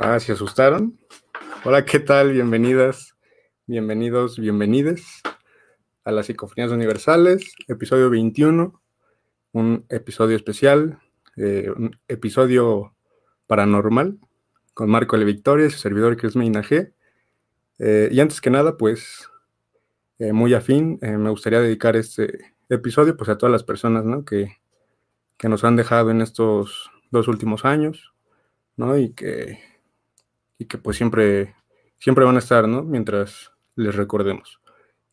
Ah, ¿se asustaron? Hola, ¿qué tal? Bienvenidas, bienvenidos, bienvenides a las Psicofonías Universales, episodio 21, un episodio especial, eh, un episodio paranormal con Marco L. Victoria y su servidor Chris Meinaje. Eh, y antes que nada, pues, eh, muy afín, me gustaría dedicar este episodio pues a todas las personas ¿no? que, que nos han dejado en estos dos últimos años, ¿no? Y que, y que pues siempre, siempre van a estar, ¿no? Mientras les recordemos.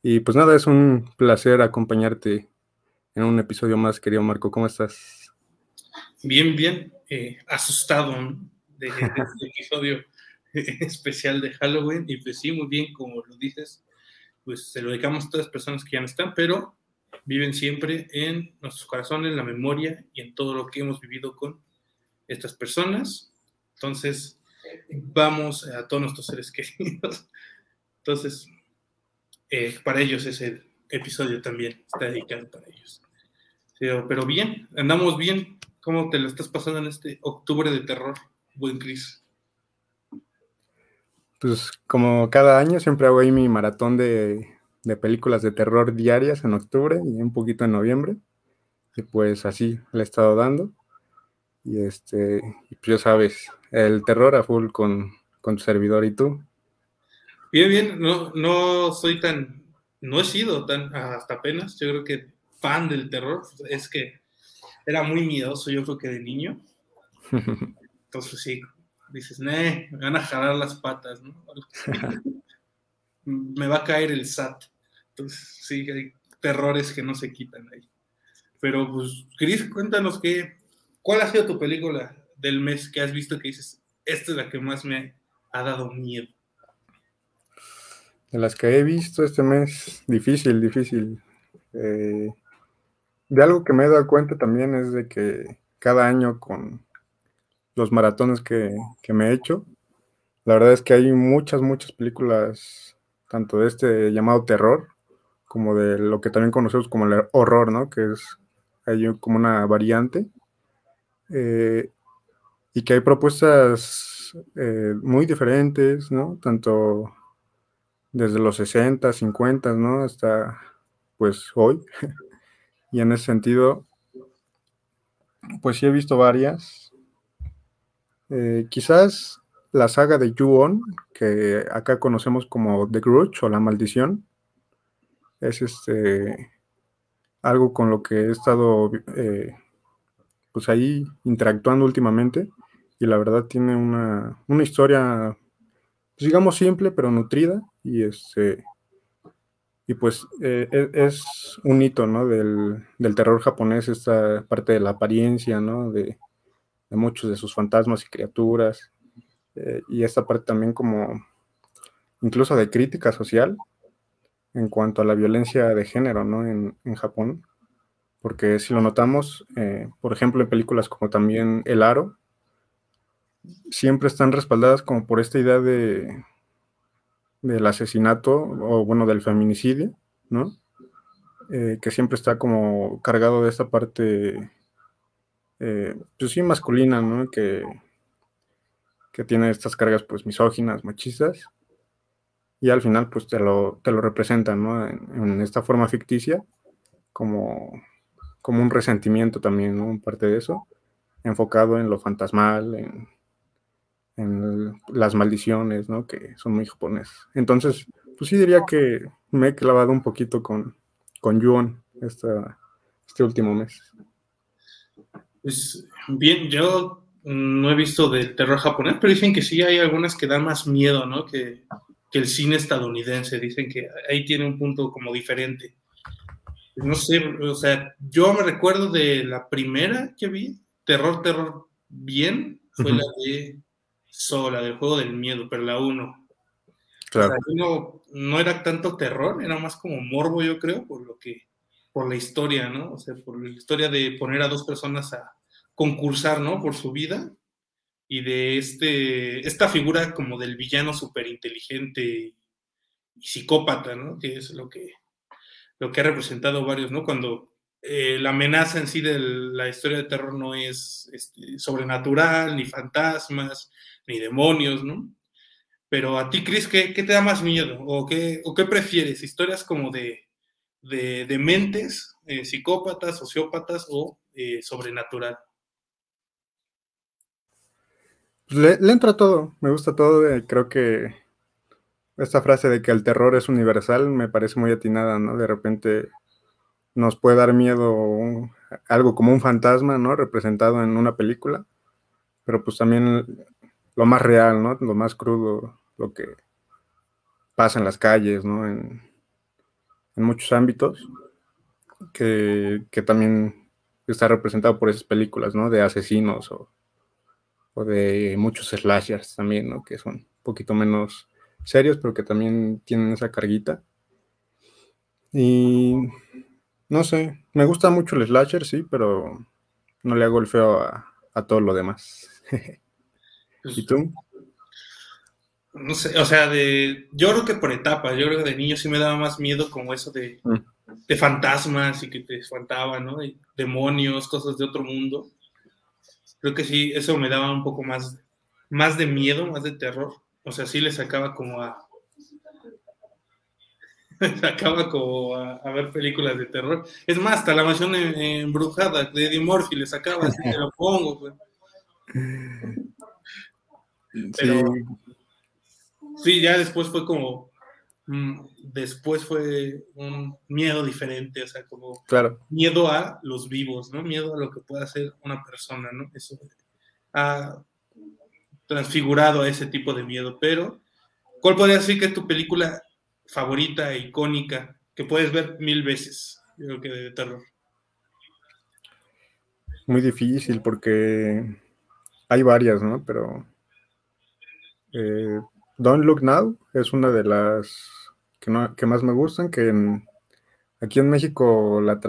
Y pues nada, es un placer acompañarte en un episodio más, querido Marco. ¿Cómo estás? Bien, bien, eh, asustado de, este episodio especial de Halloween. Y pues sí, muy bien, como lo dices, pues se lo dedicamos a todas las personas que ya no están, pero viven siempre en nuestros corazones, en la memoria y en todo lo que hemos vivido con estas personas. Entonces, vamos a todos nuestros seres queridos. Entonces, eh, para ellos ese episodio también está dedicado para ellos. Pero, bien, andamos bien. ¿Cómo te lo estás pasando en este octubre de terror, buen Cris? Pues como cada año siempre hago ahí mi maratón de de películas de terror diarias en octubre y un poquito en noviembre. Y pues así le he estado dando. Y este, pues ya sabes, el terror a full con, con tu servidor y tú. Bien, bien, no, no soy tan, no he sido tan, hasta apenas, yo creo que fan del terror, es que era muy miedoso, yo creo que de niño. Entonces sí, dices, me van a jalar las patas, ¿no? me va a caer el SAT. Entonces, sí, hay terrores que no se quitan ahí. Pero, pues, Cris, cuéntanos qué, cuál ha sido tu película del mes que has visto que dices, esta es la que más me ha dado miedo. De las que he visto este mes, difícil, difícil. Eh, de algo que me he dado cuenta también es de que cada año con los maratones que, que me he hecho, la verdad es que hay muchas, muchas películas, tanto de este llamado terror, como de lo que también conocemos como el horror, ¿no? Que es hay como una variante. Eh, y que hay propuestas eh, muy diferentes, ¿no? Tanto desde los 60, 50, ¿no? Hasta pues hoy. y en ese sentido, pues sí he visto varias. Eh, quizás la saga de Ju-On, que acá conocemos como The Grudge o La Maldición, es este algo con lo que he estado eh, pues ahí interactuando últimamente y la verdad tiene una, historia pues digamos simple pero nutrida y este y pues eh, e, es, un hito ¿no? del, terror japonés esta parte de la apariencia ¿no? de, muchos de sus fantasmas y criaturas eh, y esta parte también como incluso de crítica social en cuanto a la violencia de género ¿no? en, Japón, porque si lo notamos, eh, por ejemplo, en películas como también El Aro, siempre están respaldadas como por esta idea de del asesinato o bueno del feminicidio, ¿no? Eh, que siempre está como cargado de esta parte, eh, pues sí, masculina, ¿no? Que, que tiene estas cargas pues misóginas, machistas, y al final pues te lo, te lo representan, ¿no? En, esta forma ficticia como, como un resentimiento también, ¿no? Parte de eso, enfocado en lo fantasmal, en, las maldiciones, ¿no? Que son muy japoneses. Entonces, pues sí diría que me he clavado un poquito con, con Yuon este último mes. Pues bien, yo no he visto de terror japonés, pero dicen que sí hay algunas que dan más miedo, ¿no? Que, el cine estadounidense. Dicen que ahí tiene un punto como diferente. No sé, o sea, yo me recuerdo de la primera que vi, Terror, Terror, bien, fue la de Sola, del juego del miedo, pero la uno. Claro. no, no era tanto terror, era más como morbo, yo creo, por lo que, por la historia, ¿no? O sea, por la historia de poner a dos personas a concursar, ¿no? Por su vida y de este, esta figura como del villano súper inteligente y psicópata, ¿no? Que es lo que, lo que ha representado varios, ¿no? Cuando eh, la amenaza en sí de la historia de terror no es este, sobrenatural, ni fantasmas, ni demonios, ¿no? Pero a ti, Chris, ¿qué, te da más miedo? ¿O qué, o qué prefieres? ¿Historias como de, de, mentes, eh, psicópatas, sociópatas o eh, sobrenatural? Le, le, entra todo, me gusta todo. creo que esta frase de que el terror es universal me parece muy atinada, ¿no? De repente nos puede dar miedo algo como un fantasma, ¿no? Representado en una película, pero pues también lo más real, ¿no? Lo más crudo, lo que pasa en las calles, ¿no? En, muchos ámbitos, que, también está representado por esas películas, ¿no? De asesinos o, o de muchos slashers también, ¿no? Que son un poquito menos serios, pero que también tienen esa carguita. Y no sé, me gusta mucho el slasher, sí, pero no le hago el feo a, todo lo demás. ¿Y tú? No sé, o sea, de, yo creo que por etapas, yo creo que de niño sí me daba más miedo como eso de, mm. fantasmas y que te espantaban, ¿no? demonios, cosas de otro mundo. Creo que sí, eso me daba un poco más, más de miedo, más de terror. O sea, sí le sacaba como a. sacaba como a, ver películas de terror. Es más, hasta la mansión embrujada de Eddie Murphy le sacaba, así te lo pongo. Pues. Pero, sí. ya después fue como. Mm, después fue un miedo diferente, o sea, como claro. miedo a los vivos, ¿no? Miedo a lo que pueda hacer una persona, ¿no? Eso. A, transfigurado a ese tipo de miedo, pero ¿cuál podría decir que es tu película favorita, icónica, que puedes ver mil veces, creo que de terror? Muy difícil porque hay varias, ¿no? Pero eh, Don't Look Now es una de las que, más me gustan, que aquí en México la,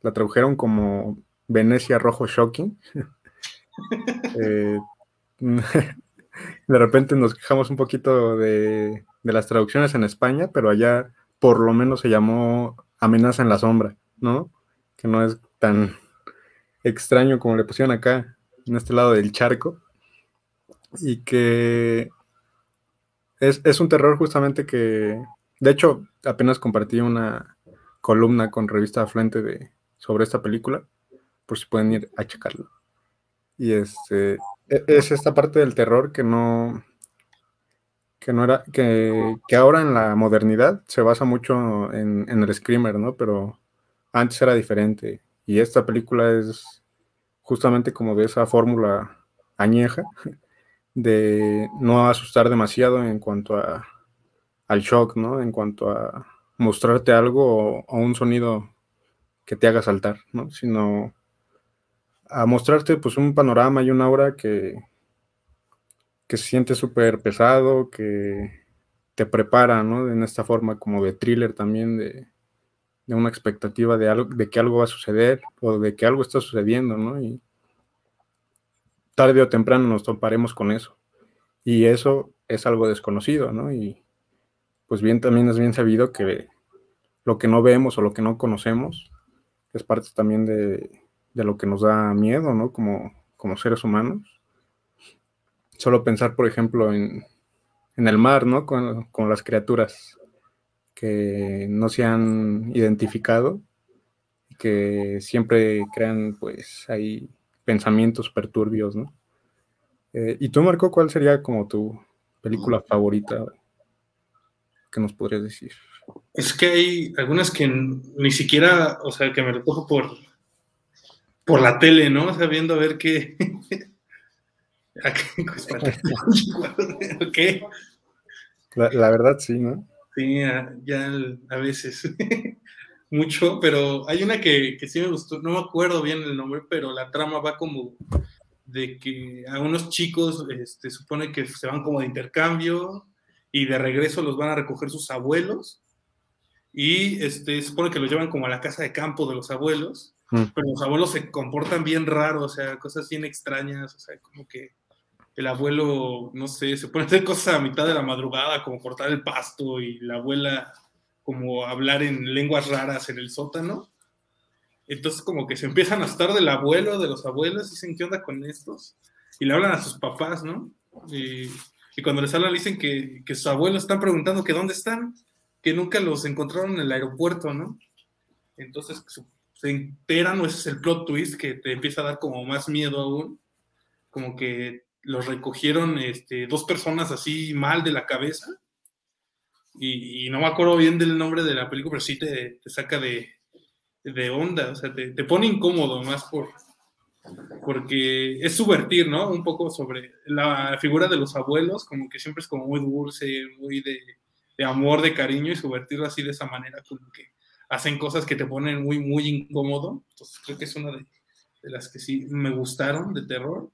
la tradujeron como Venecia Rojo Shocking. eh, de repente nos quejamos un poquito de, las traducciones en España, pero allá por lo menos se llamó Amenaza en la Sombra, ¿no? Que no es tan extraño como le pusieron acá, en este lado del charco. Y que es, un terror justamente que, de hecho, apenas compartí una columna con revista Afluente de, sobre esta película, por si pueden ir a checarlo. Y este, e, es esta parte del terror que no, que no era, que, ahora en la modernidad se basa mucho en, el screamer, ¿no? Pero antes era diferente. Y esta película es justamente como de esa fórmula añeja de no asustar demasiado en cuanto a, al shock, ¿no? En cuanto a mostrarte algo o, o un sonido que te haga saltar, ¿no? Sino a mostrarte pues un panorama y una obra que, que se siente súper pesado, que te prepara, ¿no? En esta forma como de thriller también, de, una expectativa de, algo, de que algo va a suceder o de que algo está sucediendo, ¿no? Y tarde o temprano nos toparemos con eso. Y eso es algo desconocido, ¿no? Y pues bien, también es bien sabido que lo que no vemos o lo que no conocemos es parte también de, de lo que nos da miedo, ¿no? Como, como seres humanos. Solo pensar, por ejemplo, en, el mar, ¿no? Con, las criaturas que no se han identificado y que siempre crean, pues, ahí pensamientos perturbios, ¿no? Eh, ¿Y tú, Marco, cuál sería como tu película favorita que nos podrías decir? Es que hay algunas que ni siquiera, o sea, que me recojo por, por la tele, ¿no? O sea, viendo a ver qué. ¿Qué? La, la, verdad, sí, ¿no? Sí, ya, a veces. Mucho, pero hay una que, que, sí me gustó, no me acuerdo bien el nombre, pero la trama va como de que a unos chicos este, supone que se van como de intercambio y de regreso los van a recoger sus abuelos y este, supone que los llevan como a la casa de campo de los abuelos Mm. Pero los abuelos se comportan bien raro, o sea, cosas bien extrañas, o sea, como que el abuelo, no sé, se pone a hacer cosas a mitad de la madrugada, como cortar el pasto, y la abuela como hablar en lenguas raras en el sótano. Entonces como que se empiezan a estar del abuelo, de los abuelos, dicen, ¿qué onda con estos? Y le hablan a sus papás, ¿no? Y, cuando les hablan dicen que, que sus abuelos están preguntando que dónde están, que nunca los encontraron en el aeropuerto, ¿no? Entonces se enteran, o ese es el plot twist que te empieza a dar como más miedo aún, como que los recogieron este, dos personas así mal de la cabeza, y, no me acuerdo bien del nombre de la película, pero sí te, te saca de, de, onda, o sea, te, te, pone incómodo más por, porque es subvertir, ¿no? Un poco sobre la figura de los abuelos, como que siempre es como muy dulce, muy de, de amor, de cariño, y subvertirlo así de esa manera, como que hacen cosas que te ponen muy, muy incómodo. Entonces creo que es una de, de las que sí me gustaron de terror.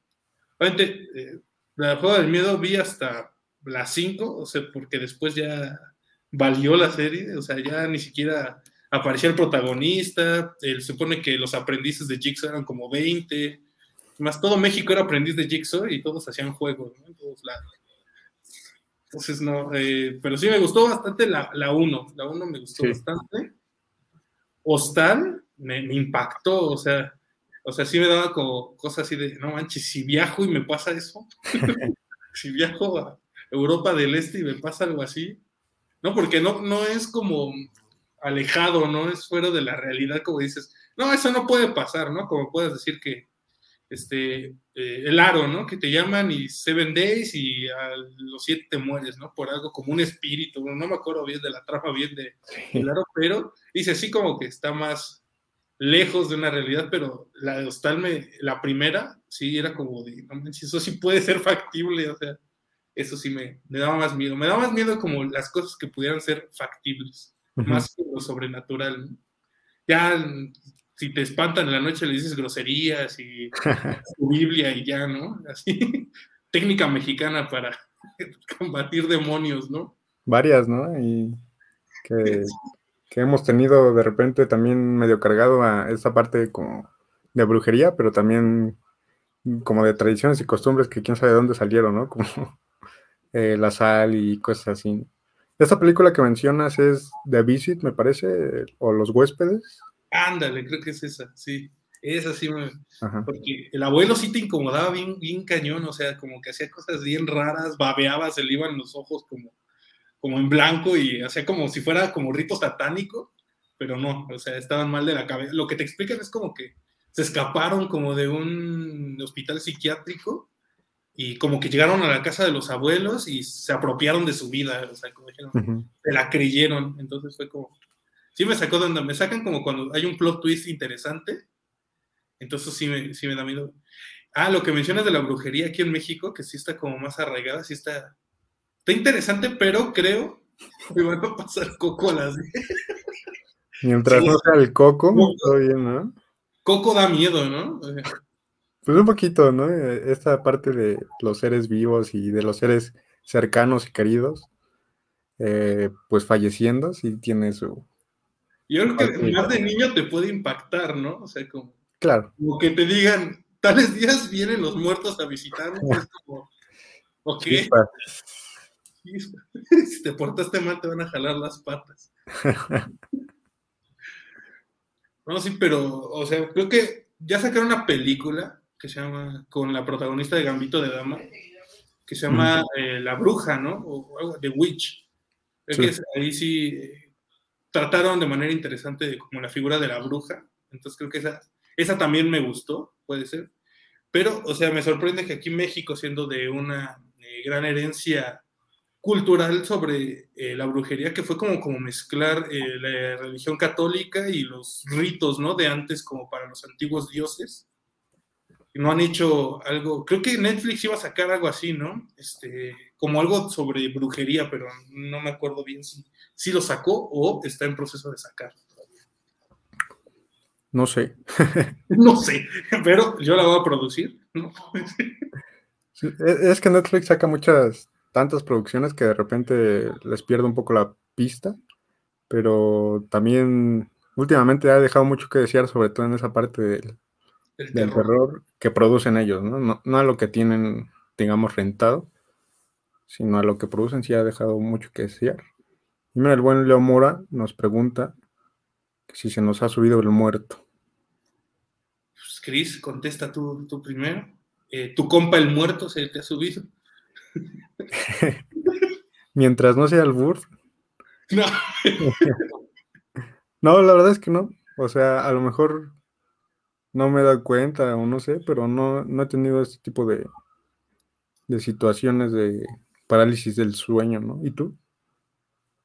Obviamente, eh, la Juego del Miedo vi hasta las 5, o sea, porque después ya valió la serie, o sea, ya ni siquiera aparecía el protagonista, se supone que los aprendices de Jigsaw eran como 20, más todo México era aprendiz de Jigsaw y todos hacían juegos, ¿no? En todos lados. Entonces, no, eh, pero sí me gustó bastante la 1, la 1 me gustó bastante. Me, me, impactó, o sea, o sea, sí me daba como cosas así de, no manches, si viajo y me pasa eso, si viajo a Europa del Este y me pasa algo así, no, porque no, no es como alejado, no es fuera de la realidad, como dices, no, eso no puede pasar, ¿no? Como puedes decir que este, eh, el aro, ¿no? Que te llaman y seven days y a los siete te mueres, ¿no? Por algo como un espíritu, no me acuerdo bien de la trama bien de el aro, pero dice así como que está más lejos de una realidad, pero la de Hostal, me, la primera, sí, era como de, no eso sí puede ser factible, o sea, eso sí me, me daba más miedo, me daba más miedo como las cosas que pudieran ser factibles más que lo sobrenatural. Ya, si te espantan en la noche, le dices groserías y tu Biblia y ya, ¿no? Así, técnica mexicana para combatir demonios, ¿no? Varias, ¿no? Y que, hemos tenido de repente también medio cargado a esa parte como de brujería, pero también como de tradiciones y costumbres que quién sabe de dónde salieron, ¿no? Como eh, la sal y cosas así. Esta película que mencionas es The Visit, me parece, o Los Huéspedes. Ándale, creo que es esa, sí. Esa sí, me... porque el abuelo sí te incomodaba bien, bien cañón, o sea, como que hacía cosas bien raras, babeaba, se le iban los ojos como, como en blanco y hacía como si fuera como rito satánico, pero no, o sea, estaban mal de la cabeza. Lo que te explican es como que se escaparon como de un hospital psiquiátrico y como que llegaron a la casa de los abuelos y se apropiaron de su vida, o sea, como dijeron, se la creyeron, entonces fue como, sí me sacó de donde me sacan como cuando hay un plot twist interesante, entonces sí me, sí me da miedo. Ah, lo que mencionas de la brujería aquí en México, que sí está como más arraigada, sí está, está interesante, pero creo que van a pasar coco las... Mientras no sea el coco, todo bien, ¿no? Coco da miedo, ¿no? Pues un poquito, ¿no? Esta parte de los seres vivos y de los seres cercanos y queridos, eh, pues falleciendo, sí tiene su... Yo creo que más de niño te puede impactar, ¿no? O sea, como, claro. como que te digan, tales días vienen los muertos a visitarnos, es como, ok. si te portaste mal, te van a jalar las patas. no, sí, pero, o sea, creo que ya sacaron una película que se llama, con la protagonista de Gambito de Dama, que se llama eh, La Bruja, ¿no? O, The Witch. que ahí sí trataron de manera interesante como la figura de la bruja. Entonces creo que esa, esa también me gustó, puede ser. Pero, o sea, me sorprende que aquí México, siendo de una eh, gran herencia cultural sobre la brujería, que fue como, como mezclar la religión católica y los ritos, ¿no? De antes como para los antiguos dioses no han hecho algo, creo que Netflix iba a sacar algo así, ¿no? Este, como algo sobre brujería, pero no me acuerdo bien si, si lo sacó o está en proceso de sacar. No sé. no sé, pero yo la voy a producir. es que Netflix saca muchas, tantas producciones que de repente les pierde un poco la pista, pero también últimamente ha dejado mucho que desear, sobre todo en esa parte del del terror. que producen ellos, ¿no? ¿no? a lo que tienen, digamos, rentado, sino a lo que producen sí ha dejado mucho que desear. Y mira, el buen Leo Mora nos pregunta si se nos ha subido el muerto. Cris, contesta tú, tú primero. Eh, ¿Tu compa el muerto se te ha subido? Mientras no sea el burro. No. no, la verdad es que no. O sea, a lo mejor no me he dado cuenta o no sé, pero no, no he tenido este tipo de, de situaciones de parálisis del sueño, ¿no? ¿Y tú?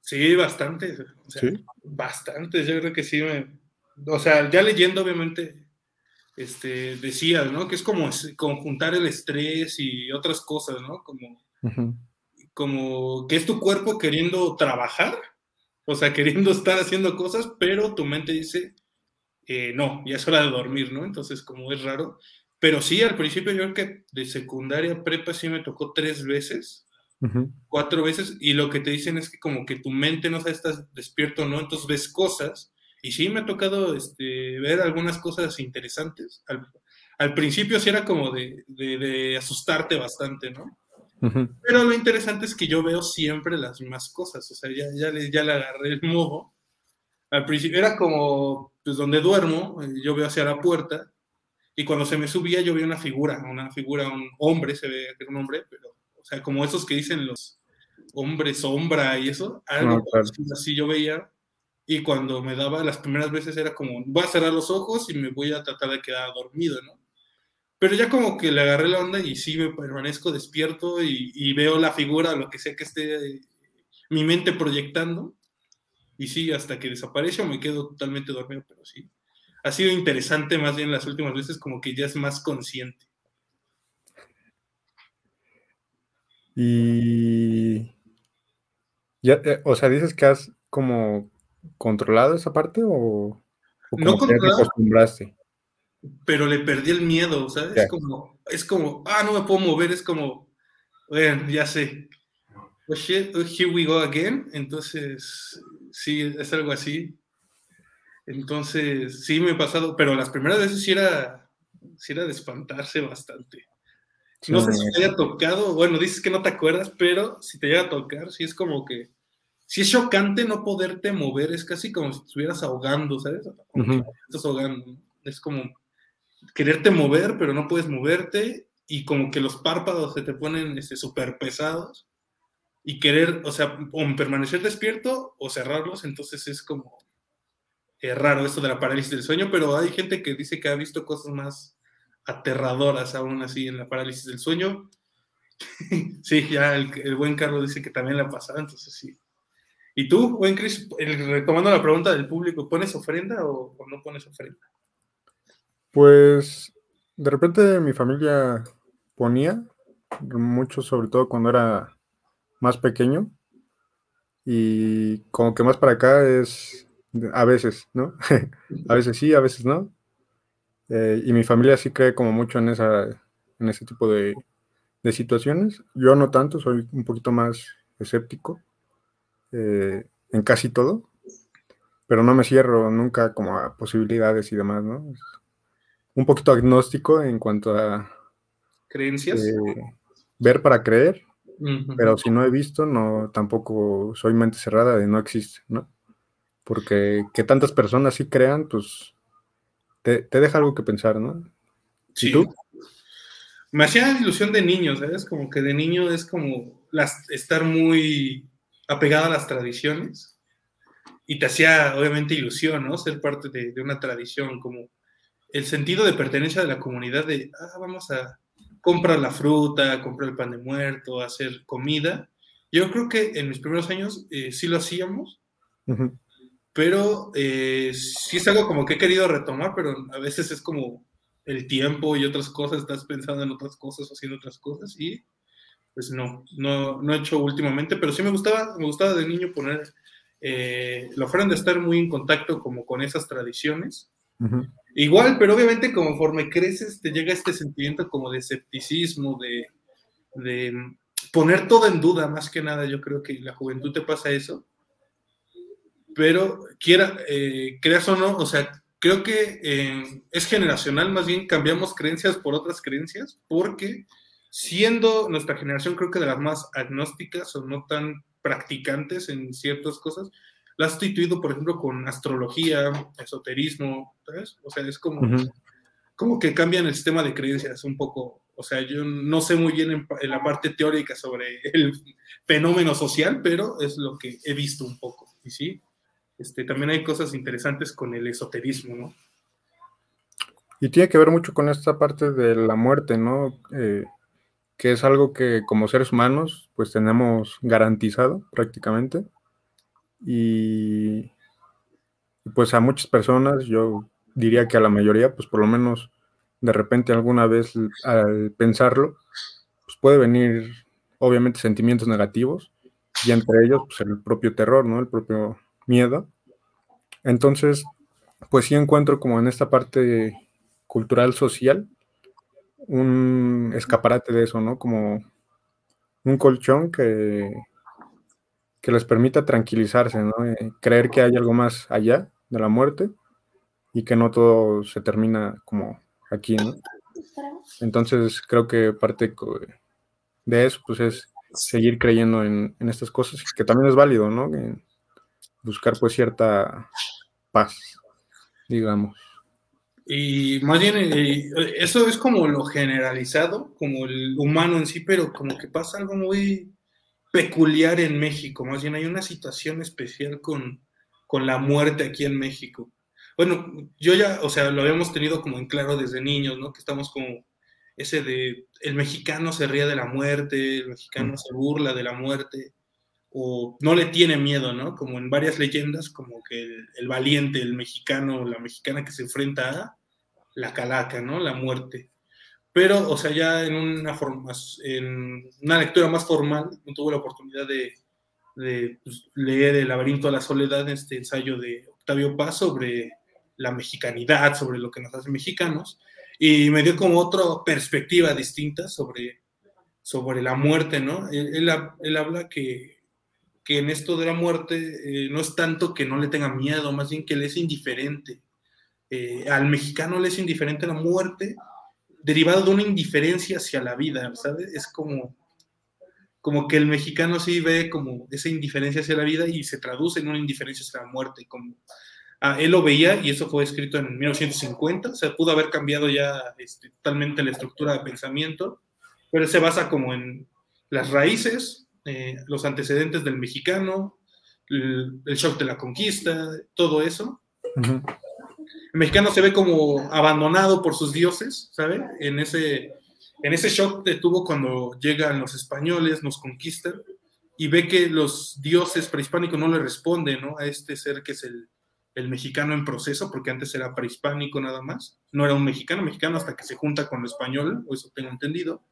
Sí, bastante. ¿Sí? Bastante, yo creo que sí me... O sea, ya leyendo, obviamente, este, decías, ¿no? Que es como conjuntar el estrés y otras cosas, ¿no? Como, como que es tu cuerpo queriendo trabajar, o sea, queriendo estar haciendo cosas, pero tu mente dice, eh, no, ya es hora de dormir, ¿no? Entonces, como es raro. Pero sí, al principio yo creo que de secundaria prepa sí me tocó tres veces, cuatro veces, y lo que te dicen es que como que tu mente no sabe estás despierto o no, entonces ves cosas, y sí me ha tocado este, ver algunas cosas interesantes. Al, principio sí era como de, de, asustarte bastante, ¿no? Pero lo interesante es que yo veo siempre las mismas cosas, o sea, ya, ya, le, ya le agarré el modo. Al principio era como, pues donde duermo, eh, yo veo hacia la puerta, y cuando se me subía yo veía una figura, una figura, un hombre, se ve que era un hombre, pero, o sea, como esos que dicen los hombres sombra y eso, algo así yo veía, y cuando me daba las primeras veces era como, voy a cerrar los ojos y me voy a tratar de quedar dormido, ¿no? Pero ya como que le agarré la onda y sí me permanezco despierto y, veo la figura, lo que sea que esté mi mente proyectando. Y sí, hasta que desaparece o me quedo totalmente dormido, pero sí. Ha sido interesante más bien las últimas veces, como que ya es más consciente. Y. Ya, eh, o sea, dices que has como controlado esa parte o, no te acostumbraste pero le perdí el miedo, ¿sabes? Es como, es como, ah, no me puedo mover, es como, bueno, ya sé. Oh shit, oh, here we go again. Entonces, sí, es algo así. Entonces, sí me he pasado, pero las primeras veces sí era, sí era de espantarse bastante. No sé si te haya tocado, bueno, dices que no te acuerdas, pero si te llega a tocar, sí es como que, sí es chocante no poderte mover, es casi como si estuvieras ahogando, ¿sabes? Estás ahogando, es como quererte mover, pero no puedes moverte y como que los párpados se te ponen súper este, pesados y querer, o sea, o permanecer despierto o cerrarlos, entonces es como es raro esto de la parálisis del sueño, pero hay gente que dice que ha visto cosas más aterradoras aún así en la parálisis del sueño. sí, ya el, buen Carlos dice que también la ha pasado, entonces sí. ¿Y tú, buen Chris, retomando la pregunta del público, ¿pones ofrenda o no pones ofrenda? Pues de repente mi familia ponía, mucho sobre todo cuando era más pequeño, y como que más para acá es a veces, ¿no? a veces sí, a veces no. Eh, y mi familia sí cree como mucho en, esa, en ese tipo de, situaciones. Yo no tanto, soy un poquito más escéptico eh, en casi todo, pero no me cierro nunca como a posibilidades y demás, ¿no? un poquito agnóstico en cuanto a creencias. Eh, ver para creer, pero si no he visto, no tampoco soy mente cerrada de no existe, ¿no? Porque que tantas personas sí crean, pues te, deja algo que pensar, ¿no? Sí. tú? Me hacía ilusión de niño, ¿sabes? Como que de niño es como las, estar muy apegado a las tradiciones y te hacía obviamente ilusión, ¿no? Ser parte de, de una tradición, como el sentido de pertenencia de la comunidad de, ah, vamos a comprar la fruta, comprar el pan de muerto, hacer comida. Yo creo que en mis primeros años eh, sí lo hacíamos, pero eh, sí es algo como que he querido retomar, pero a veces es como el tiempo y otras cosas, estás pensando en otras cosas, haciendo otras cosas y pues no, no, no he hecho últimamente, pero sí me gustaba, me gustaba de niño poner eh, la ofrenda, estar muy en contacto como con esas tradiciones Igual, pero obviamente conforme creces te llega este sentimiento como de escepticismo, de, poner todo en duda, más que nada, yo creo que la juventud te pasa eso. Pero quiera, eh, creas o no, o sea, creo que eh, es generacional, más bien cambiamos creencias por otras creencias, porque siendo nuestra generación creo que de las más agnósticas o no tan practicantes en ciertas cosas, la has sustituido, por ejemplo, con astrología, esoterismo, ¿sabes? O sea, es como, como que cambian el sistema de creencias un poco. O sea, yo no sé muy bien en, la parte teórica sobre el fenómeno social, pero es lo que he visto un poco. Y sí, este, también hay cosas interesantes con el esoterismo, ¿no? Y tiene que ver mucho con esta parte de la muerte, ¿no? Eh, que es algo que como seres humanos pues tenemos garantizado prácticamente. Y pues a muchas personas, yo diría que a la mayoría, pues por lo menos de repente alguna vez al pensarlo, pues puede venir obviamente sentimientos negativos y entre ellos pues el propio terror, ¿no? El propio miedo. Entonces, pues sí encuentro como en esta parte cultural social un escaparate de eso, ¿no? Como un colchón que, que les permita tranquilizarse, ¿no? Eh, creer que hay algo más allá de la muerte y que no todo se termina como aquí, ¿no? Entonces creo que parte de eso pues es seguir creyendo en, estas cosas, que también es válido, ¿no? buscar pues cierta paz, digamos. Y más bien, eh, eso es como lo generalizado, como el humano en sí, pero como que pasa algo muy peculiar en México. Más bien hay una situación especial con, con la muerte aquí en México. Bueno, yo ya, o sea, lo habíamos tenido como en claro desde niños, ¿no? Que estamos como ese de el mexicano se ríe de la muerte, el mexicano se burla de la muerte, o no le tiene miedo, ¿no? Como en varias leyendas, como que el, valiente, el mexicano, la mexicana que se enfrenta a la calaca, ¿no? La muerte. Pero, o sea, ya en una, forma, en una lectura más formal, no tuve la oportunidad de, pues, leer El laberinto de la soledad, este ensayo de Octavio Paz sobre la mexicanidad, sobre lo que nos hace mexicanos, y me dio como otra perspectiva distinta sobre, sobre la muerte, ¿no? Él, él habla que que en esto de la muerte eh, no es tanto que no le tenga miedo, más bien que le es indiferente. Eh, al mexicano le es indiferente la muerte, derivado de una indiferencia hacia la vida, ¿sabes? Es como, como que el mexicano sí ve como esa indiferencia hacia la vida y se traduce en una indiferencia hacia la muerte. Como, ah, él lo veía y eso fue escrito en 1950, o sea, pudo haber cambiado ya este, totalmente la estructura de pensamiento, pero se basa como en las raíces eh, los antecedentes del mexicano, el, shock de la conquista, todo eso. El mexicano se ve como abandonado por sus dioses, ¿sabe? En ese, en ese shock que tuvo cuando llegan los españoles, nos conquistan, y ve que los dioses prehispánicos no le responden, ¿no? A este ser que es el, mexicano en proceso, porque antes era prehispánico nada más, no era un mexicano, mexicano hasta que se junta con el español, o eso tengo entendido.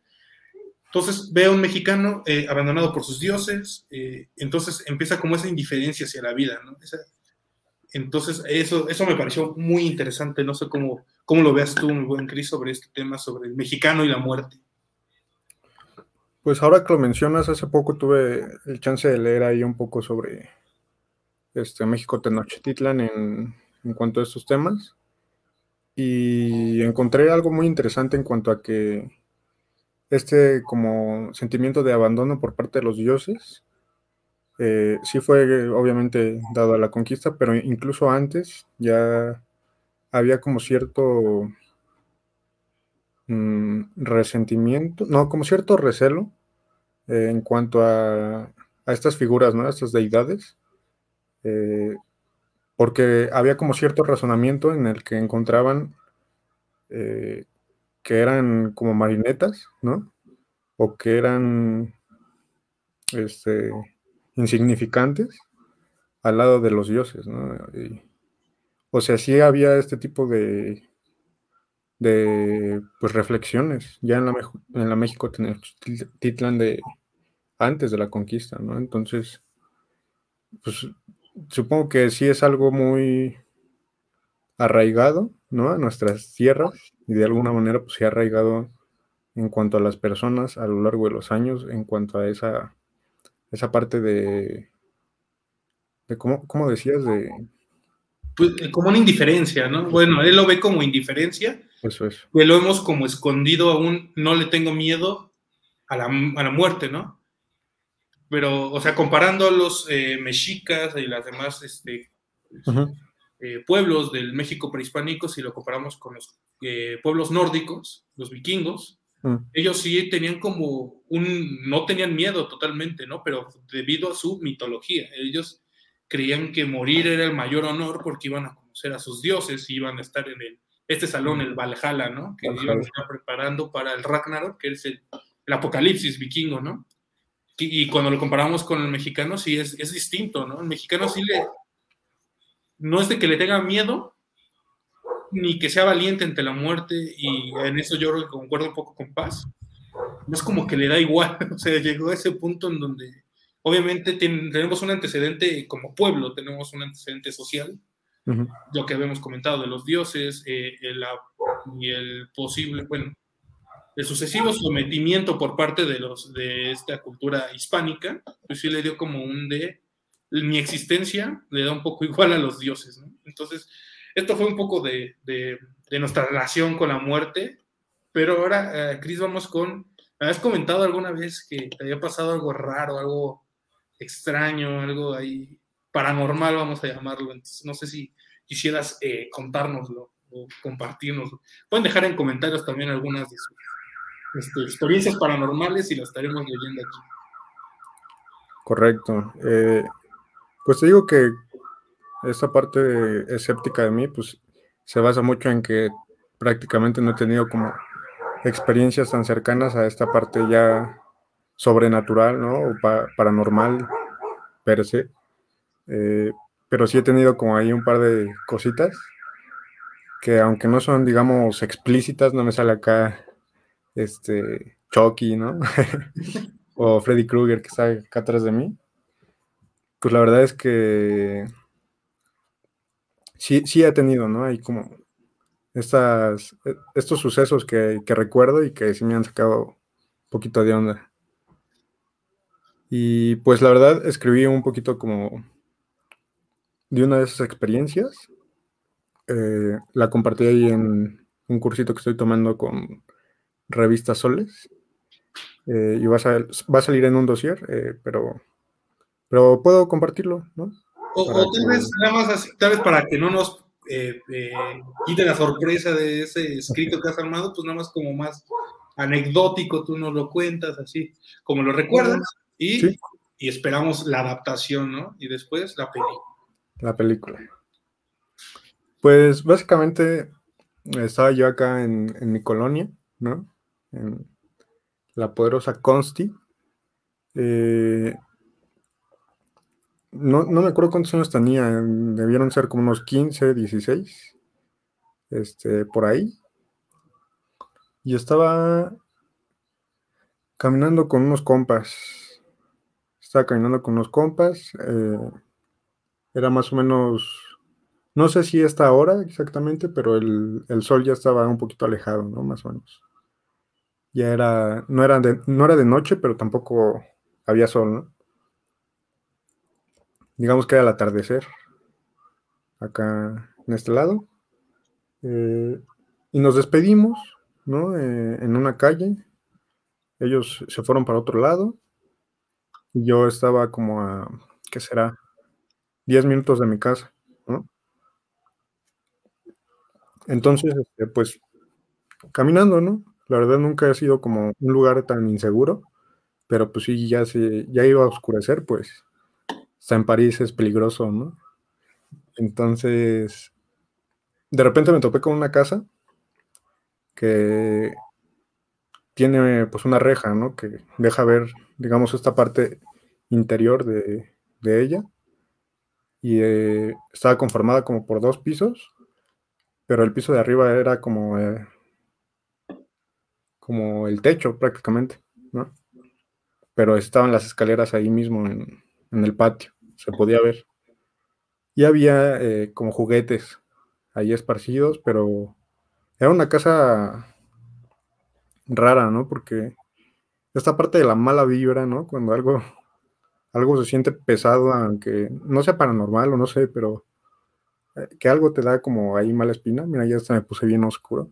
Entonces ve a un mexicano eh, abandonado por sus dioses, eh, entonces empieza como esa indiferencia hacia la vida, ¿no? Entonces eso, eso me pareció muy interesante, no sé cómo, cómo lo veas tú, mi buen Cris, sobre este tema, sobre el mexicano y la muerte. Pues ahora que lo mencionas, hace poco tuve el chance de leer ahí un poco sobre este, México Tenochtitlan en, en cuanto a estos temas y encontré algo muy interesante en cuanto a que este como sentimiento de abandono por parte de los dioses. Eh, sí fue obviamente dado a la conquista, pero incluso antes ya había como cierto mm, resentimiento, no, como cierto recelo eh, en cuanto a, estas figuras, ¿no? A estas deidades, eh, porque había como cierto razonamiento en el que encontraban que eran como marionetas, ¿no? O que eran este, insignificantes al lado de los dioses, ¿no? o sea, sí había este tipo de, de pues, reflexiones ya en la, en la México Titlan de antes de la conquista, ¿no? Entonces, pues supongo que sí es algo muy arraigado, ¿no? A nuestras tierras y de alguna manera pues se ha arraigado en cuanto a las personas a lo largo de los años, en cuanto a esa, esa parte de, de ¿cómo, ¿cómo, decías? De... Pues, eh, como una indiferencia, ¿no? Bueno, él lo ve como indiferencia. Eso es. Que lo hemos como escondido aún, no le tengo miedo a la, a la muerte, ¿no? Pero, o sea, comparando a los eh, mexicas y las demás este, eh, pueblos del México prehispánico, si lo comparamos con los eh, pueblos nórdicos, los vikingos, mm. ellos sí tenían como un, no tenían miedo totalmente, ¿no? Pero debido a su mitología, ellos creían que morir era el mayor honor porque iban a conocer a sus dioses y iban a estar en el, este salón, el Valhalla, ¿no? Que iban a estar preparando para el Ragnarok, que es el, apocalipsis vikingo, ¿no? Y, cuando lo comparamos con el mexicano, sí es, es distinto, ¿no? El mexicano sí le, no es de que le tenga miedo, ni que sea valiente ante la muerte, y en eso yo concuerdo un poco con Paz. No es como que le da igual, o sea, llegó a ese punto en donde obviamente tenemos un antecedente como pueblo, tenemos un antecedente social, lo que habíamos comentado de los dioses eh, y el posible, bueno, el sucesivo sometimiento por parte de, los, de esta cultura hispánica, pues sí le dio como un de mi existencia le da un poco igual a los dioses, ¿no? Entonces, esto fue un poco de, de, nuestra relación con la muerte, pero ahora, eh, Cris, vamos con, ¿me habías comentado alguna vez que te había pasado algo raro, algo extraño, algo ahí paranormal, vamos a llamarlo? Entonces, no sé si quisieras eh, contárnoslo o compartirnoslo. Pueden dejar en comentarios también algunas de sus este, experiencias paranormales y las estaremos leyendo aquí. Correcto. Eh, pues te digo que esa parte escéptica de mí, pues se basa mucho en que prácticamente no he tenido como experiencias tan cercanas a esta parte ya sobrenatural, ¿no? O paranormal per se. Eh, pero sí he tenido como ahí un par de cositas que aunque no son, digamos, explícitas, no me sale acá este Chucky, ¿no? o Freddy Krueger que está acá atrás de mí. Pues la verdad es que sí, sí he tenido, ¿no? Hay como estas, e, estos sucesos que, recuerdo y que sí me han sacado un poquito de onda. Y pues la verdad escribí un poquito como de una de esas experiencias. Eh, la compartí ahí en un cursito que estoy tomando con Revista Soles. Eh, y va a, va a, salir en un dossier, eh, pero pero puedo compartirlo, ¿no? O, tal vez nada más así, tal vez para que no nos eh, eh, quite la sorpresa de ese escrito que has armado, pues nada más como más anecdótico, tú nos lo cuentas así, como lo recuerdas, y, y esperamos la adaptación, ¿no? Y después la película. La película. Pues básicamente estaba yo acá en, en mi colonia, ¿no? En la poderosa Consti. Eh, no, no me acuerdo cuántos años tenía, debieron ser como unos 15, 16, este, por ahí. Y estaba caminando con unos compas. Estaba caminando con unos compas. Eh, era más o menos, no sé si esta hora exactamente, pero el, el, sol ya estaba un poquito alejado, ¿no? Más o menos. Ya era, no era de, no era de noche, pero tampoco había sol, ¿no? Digamos que era el atardecer, acá en este lado. Eh, y nos despedimos, ¿no? Eh, en una calle. Ellos se fueron para otro lado. Y yo estaba como a, ¿qué será? 10 minutos de mi casa, ¿no? Entonces, este, pues, caminando, ¿no? La verdad nunca ha sido como un lugar tan inseguro, pero pues sí, ya, se, ya iba a oscurecer, pues está en París es peligroso, ¿no? Entonces, de repente me topé con una casa que tiene pues una reja, ¿no? Que deja ver, digamos, esta parte interior de, ella. Y eh, estaba conformada como por dos pisos, pero el piso de arriba era como, eh, como el techo prácticamente, ¿no? Pero estaban las escaleras ahí mismo en, en el patio, se podía ver. Y había eh, como juguetes ahí esparcidos, pero era una casa rara, ¿no? Porque esta parte de la mala vibra, ¿no? Cuando algo, algo se siente pesado, aunque no sea paranormal o no sé, pero eh, que algo te da como ahí mala espina. Mira, ya hasta me puse bien oscuro.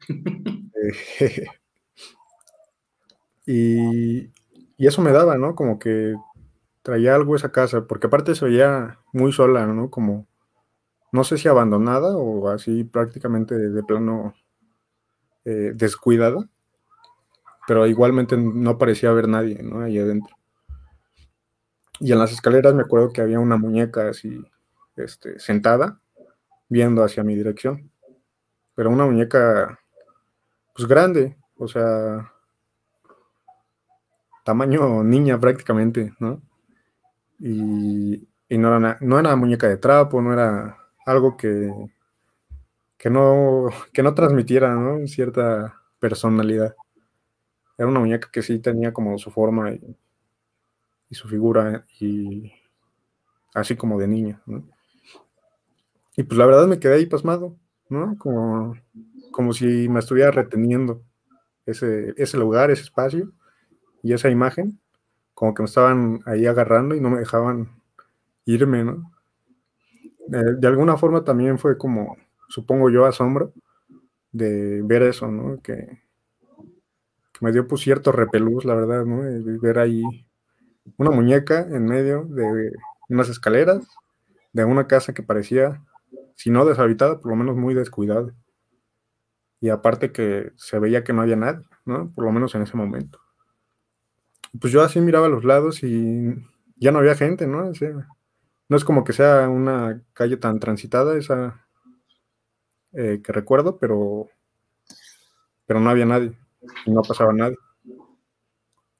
Eh, y, y, eso me daba, ¿no? Como que traía algo esa casa, porque aparte se veía muy sola, ¿no? Como no sé si abandonada o así prácticamente de plano eh, descuidada, pero igualmente no parecía haber nadie, ¿no? Ahí adentro. Y en las escaleras me acuerdo que había una muñeca así, este, sentada, viendo hacia mi dirección. Pero una muñeca, pues grande, o sea, tamaño niña prácticamente, ¿no? Y, no, era no era muñeca de trapo, no era algo que, que, no, que no transmitiera ¿no? cierta personalidad. Era una muñeca que sí tenía como su forma y, su figura y así como de niña. Y pues la verdad me quedé ahí pasmado, ¿no? Como, como si me estuviera reteniendo ese, ese lugar, ese espacio y esa imagen, como que me estaban ahí agarrando y no me dejaban irme, ¿no? De alguna forma también fue como, supongo yo, asombro de ver eso, ¿no? Que, me dio pues cierto repelús, la verdad, ¿no? ver ahí una muñeca en medio de unas escaleras de una casa que parecía, si no deshabitada, por lo menos muy descuidada. Y aparte que se veía que no había nadie, ¿no? Por lo menos en ese momento. Pues yo así miraba a los lados y ya no había gente, ¿no? no es como que sea una calle tan transitada esa eh, que recuerdo, pero, pero no había nadie no pasaba nadie.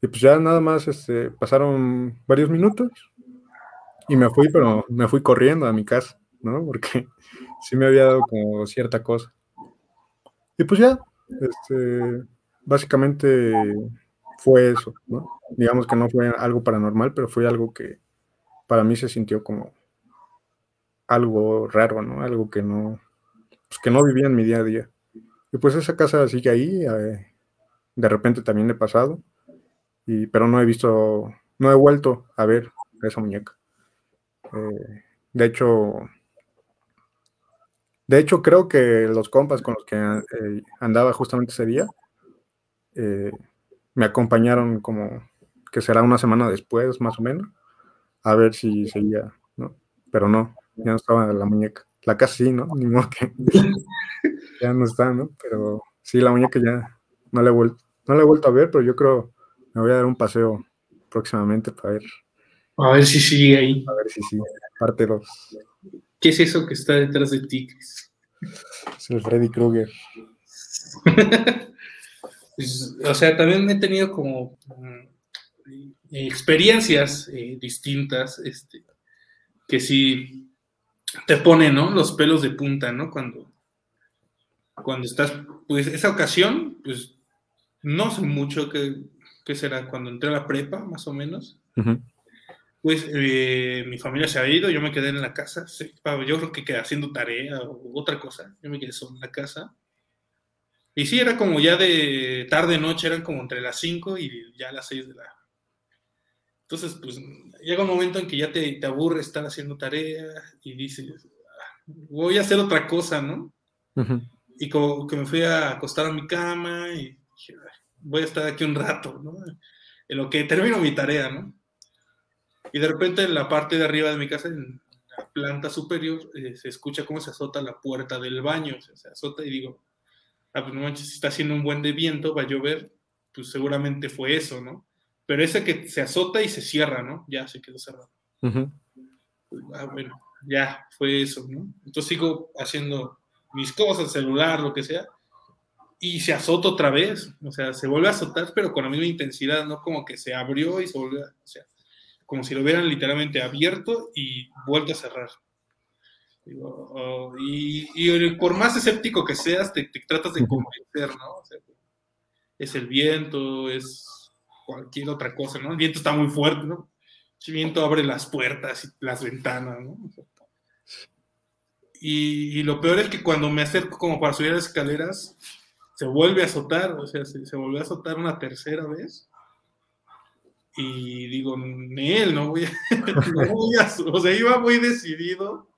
Y pues ya nada más este, pasaron varios minutos y me fui, pero me fui corriendo a mi casa, ¿no? Porque sí me había dado como cierta cosa. Y pues ya, este, básicamente fue eso. Digamos que no fue algo paranormal, pero fue algo que para mí se sintió como algo raro, ¿no? Algo que no, pues que no vivía en mi día a día. Y pues esa casa sigue ahí, eh, de repente también he pasado pero no he visto, no he vuelto a ver esa muñeca. Eh, de hecho, de hecho creo que los compas con los que eh, andaba justamente ese día me acompañaron como que será una semana después, más o menos, a ver si seguía, ¿no? Pero no, ya no estaba la muñeca. La casa sí, ¿no? Ni modo que ya no está, ¿no? Pero sí, la muñeca ya no la he vuelto, no la he vuelto a ver, pero yo creo me voy a dar un paseo próximamente para ver. A ver si sigue ahí. A ver si sigue. Parte 2. ¿Qué es eso que está detrás de ti, Es el Freddy Krueger. Pues, o sea, también he tenido como mm, experiencias eh, distintas, este, que sí te ponen, ¿no? Los pelos de punta, ¿no? Cuando, cuando estás, pues esa ocasión, pues no sé mucho que ¿qué será? Cuando entré a la prepa, más o menos. Pues eh, mi familia se ha ido, yo me quedé en la casa. yo creo que quedé haciendo tarea o otra cosa. Yo me quedé solo en la casa. Y sí, era como ya de tarde, noche, eran como entre las 5 y ya las 6 de la. Entonces, pues llega un momento en que ya te, te aburre estar haciendo tarea y dices, ah, voy a hacer otra cosa, ¿no? Y como que me fui a acostar a mi cama y dije, voy a estar aquí un rato, ¿no? En lo que termino mi tarea, ¿no? Y de repente en la parte de arriba de mi casa, en la planta superior, eh, se escucha cómo se azota la puerta del baño, se azota y digo, ah, pues no manches, si está haciendo un buen de viento, va a llover, pues seguramente fue eso, ¿no? Pero ese que se azota y se cierra, ¿no? Ya se quedó cerrado. ah, bueno, ya fue eso, ¿no? Entonces sigo haciendo mis cosas, celular, lo que sea, y se azota otra vez, o sea, se vuelve a azotar, pero con la misma intensidad, no como que se abrió y se volvió, o sea, como si lo hubieran literalmente abierto y vuelto a cerrar. Oh, y, por más escéptico que seas, te, tratas de convencer, ¿no? O sea, es el viento, es cualquier otra cosa, ¿no? El viento está muy fuerte, ¿no? El viento abre las puertas y las ventanas, ¿no? y, y, lo peor es que cuando me acerco como para subir las escaleras, se vuelve a azotar, o sea, se, se volvió a azotar una tercera vez. Y digo, él no voy a, no voy a, o sea, iba muy decidido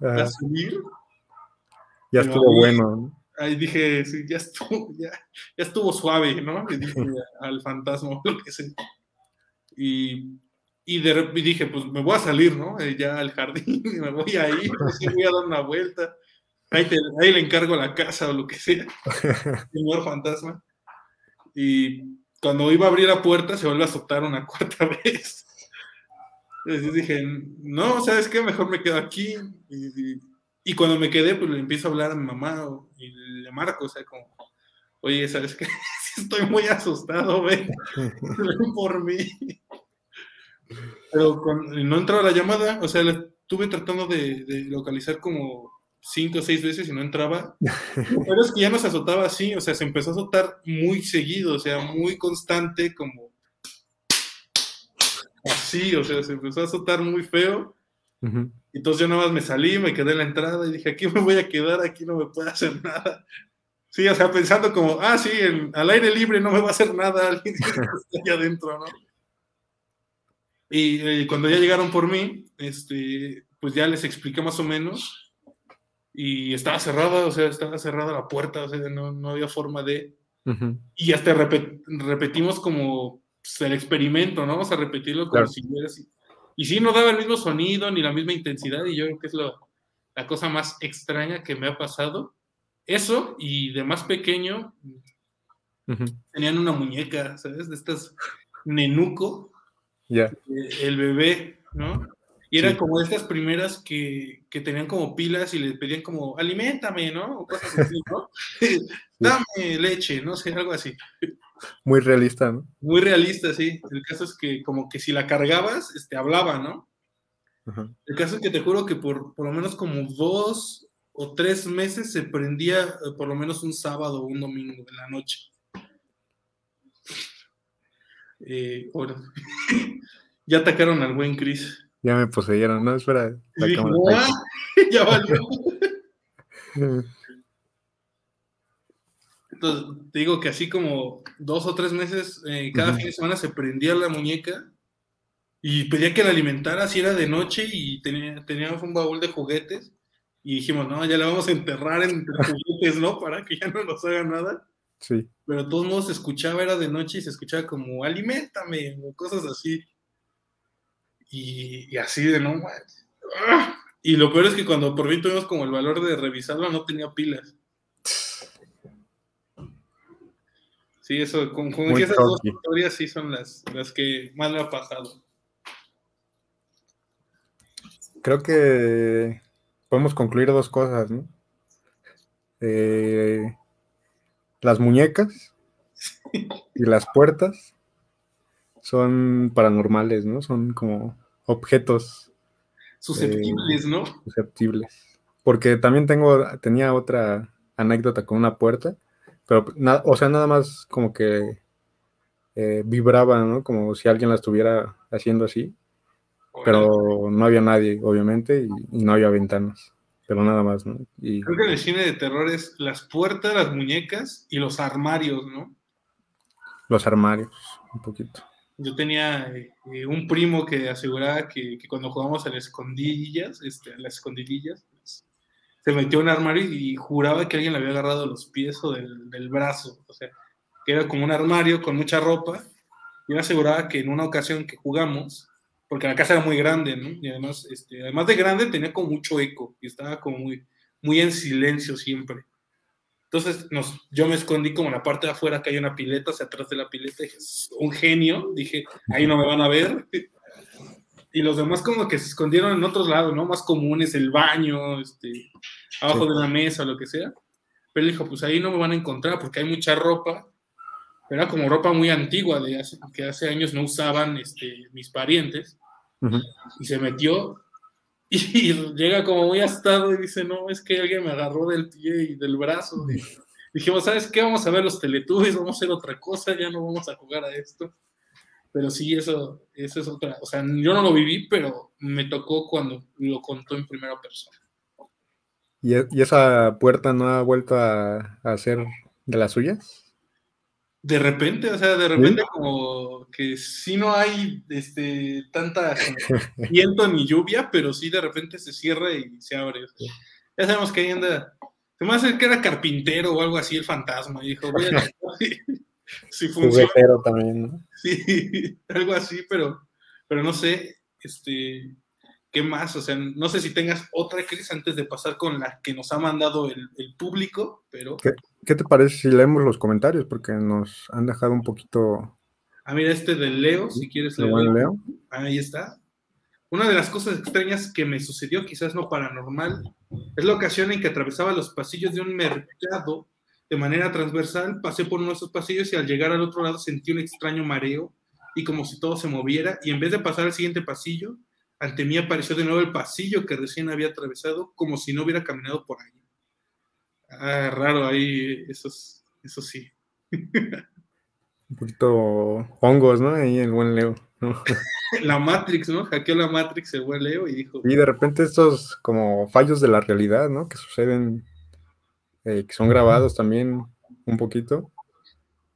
a subir. Ya estuvo bueno. Ahí dije, sí, ya estuvo, ya, ya estuvo suave, ¿no? Le dije al fantasma, lo que sé. Y, Y, de, y dije, pues me voy a salir, ¿no? Eh, ya al jardín, me voy a ir, pues, voy a dar una vuelta. Ahí, te, ahí, le encargo la casa o lo que sea. Señor fantasma. Y cuando iba a abrir la puerta, se vuelve a azotar una cuarta vez. Entonces dije, no, ¿sabes qué? Mejor me quedo aquí. Y, y, y, cuando me quedé, pues le empiezo a hablar a mi mamá y le marco, o sea, como, oye, ¿sabes qué? Estoy muy asustado, ven, ven por mí. Pero con, no entraba la llamada, o sea, la estuve tratando de, de, localizar como cinco o seis veces y no entraba. Pero es que ya no se azotaba así, o sea, se empezó a azotar muy seguido, o sea, muy constante, como así, o sea, se empezó a azotar muy feo. Uh -huh. Entonces yo nada más me salí, me quedé en la entrada y dije, aquí me voy a quedar, aquí no me puede hacer nada. Sí, o sea, pensando como, ah, sí, al aire libre no me va a hacer nada alguien que está allá adentro, ¿no? Y, y, cuando ya llegaron por mí, este, pues ya les expliqué más o menos y estaba cerrada, o sea, estaba cerrada la puerta, o sea, no, no había forma de... Uh -huh. Y hasta repet, repetimos como pues, el experimento, ¿no? Vamos a repetirlo como claro. si hubiera. Y sí, no daba el mismo sonido ni la misma intensidad y yo creo que es lo, la cosa más extraña que me ha pasado. Eso y de más pequeño uh -huh. tenían una muñeca, ¿sabes? De estas nenuco Yeah. El bebé, ¿no? Y eran sí. como estas primeras que, que, tenían como pilas y les pedían como, aliméntame, ¿no? O cosas así, ¿no? Dame leche, no sé, algo así. Muy realista, ¿no? Muy realista, sí. El caso es que como que si la cargabas, este, hablaba, ¿no? El caso es que te juro que por, por lo menos como dos o tres meses se prendía eh, por lo menos un sábado o un domingo en la noche. Eh, bueno, ya atacaron al buen Chris. Ya me poseyeron, no, espera. La ah, ya valió. Entonces, te digo que así como dos o tres meses, eh, cada uh -huh. fin de semana se prendía la muñeca y pedía que la alimentara si era de noche y tenía, teníamos un baúl de juguetes y dijimos, no, ya la vamos a enterrar entre juguetes, ¿no? Para que ya no nos haga nada. Sí. Pero de todos modos se escuchaba, era de noche y se escuchaba como, aliméntame, o cosas así. Y, y así de no, ¡Ah! Y lo peor es que cuando por fin tuvimos como el valor de revisarlo, no tenía pilas. Sí, eso, con, con esas dos historias sí son las, las que más me ha pasado. Creo que podemos concluir dos cosas, ¿no? Eh, las muñecas y las puertas son paranormales, ¿no? Son como objetos susceptibles, eh, ¿no? Susceptibles. Porque también tengo, tenía otra anécdota con una puerta, pero, na, o sea, nada más como que eh, vibraba, ¿no? Como si alguien la estuviera haciendo así, pero no había nadie, obviamente, y, y no había ventanas pero nada más, ¿no? Y... Creo que en el cine de terror es las puertas, las muñecas y los armarios, ¿no? Los armarios, un poquito. Yo tenía eh, un primo que aseguraba que, que, cuando jugábamos a las escondidillas, este, a las escondidillas, se metió en un armario y juraba que alguien le había agarrado los pies o del, brazo, o sea, que era como un armario con mucha ropa, y él aseguraba que en una ocasión que jugamos, porque la casa era muy grande, ¿no? Y además, este, además de grande, tenía como mucho eco y estaba como muy, muy en silencio siempre. Entonces, nos, yo me escondí como en la parte de afuera, que hay una pileta, hacia atrás de la pileta, dije, un genio, dije, ahí no me van a ver. Y los demás como que se escondieron en otros lados, ¿no? Más comunes, el baño, este, abajo sí. de una mesa, lo que sea. Pero él dijo, pues ahí no me van a encontrar porque hay mucha ropa era como ropa muy antigua de hace, que hace años no usaban este, mis parientes uh -huh. y se metió y, y, llega como muy astado y dice no es que alguien me agarró del pie y del brazo y dijimos sabes qué vamos a ver los teletubbies vamos a hacer otra cosa ya no vamos a jugar a esto pero sí eso eso es otra o sea yo no lo viví pero me tocó cuando lo contó en primera persona y, y esa puerta no ha vuelto a, a ser de las suyas de repente, o sea, de repente ¿Sí? como que sí no hay este, tanta viento ni lluvia, pero sí de repente se cierra y se abre. O sea, ya sabemos que ahí anda. Se me hace que era carpintero o algo así el fantasma. Y dijo, voy a si, si funciona. también, ¿no? Sí, algo así, pero, Pero no sé, este, ¿qué más? O sea, no sé si tengas otra, Cris, antes de pasar con la que nos ha mandado el, público, pero... ¿Qué, ¿Qué, te parece si leemos los comentarios? Porque nos han dejado un poquito... Ah, mira, este de Leo, si quieres leer. Leo. Ahí está. Una de las cosas extrañas que me sucedió, quizás no paranormal, es la ocasión en que atravesaba los pasillos de un mercado de manera transversal, pasé por uno de esos pasillos y al llegar al otro lado sentí un extraño mareo y como si todo se moviera y en vez de pasar al siguiente pasillo, ante mí apareció de nuevo el pasillo que recién había atravesado como si no hubiera caminado por ahí. Ah, raro ahí, eso, eso sí. Un poquito hongos, ¿no? Ahí el buen Leo. la Matrix, ¿no? Hackeó la Matrix el buen Leo y dijo... Y de repente estos como fallos de la realidad, ¿no? Que suceden eh, que son grabados también un poquito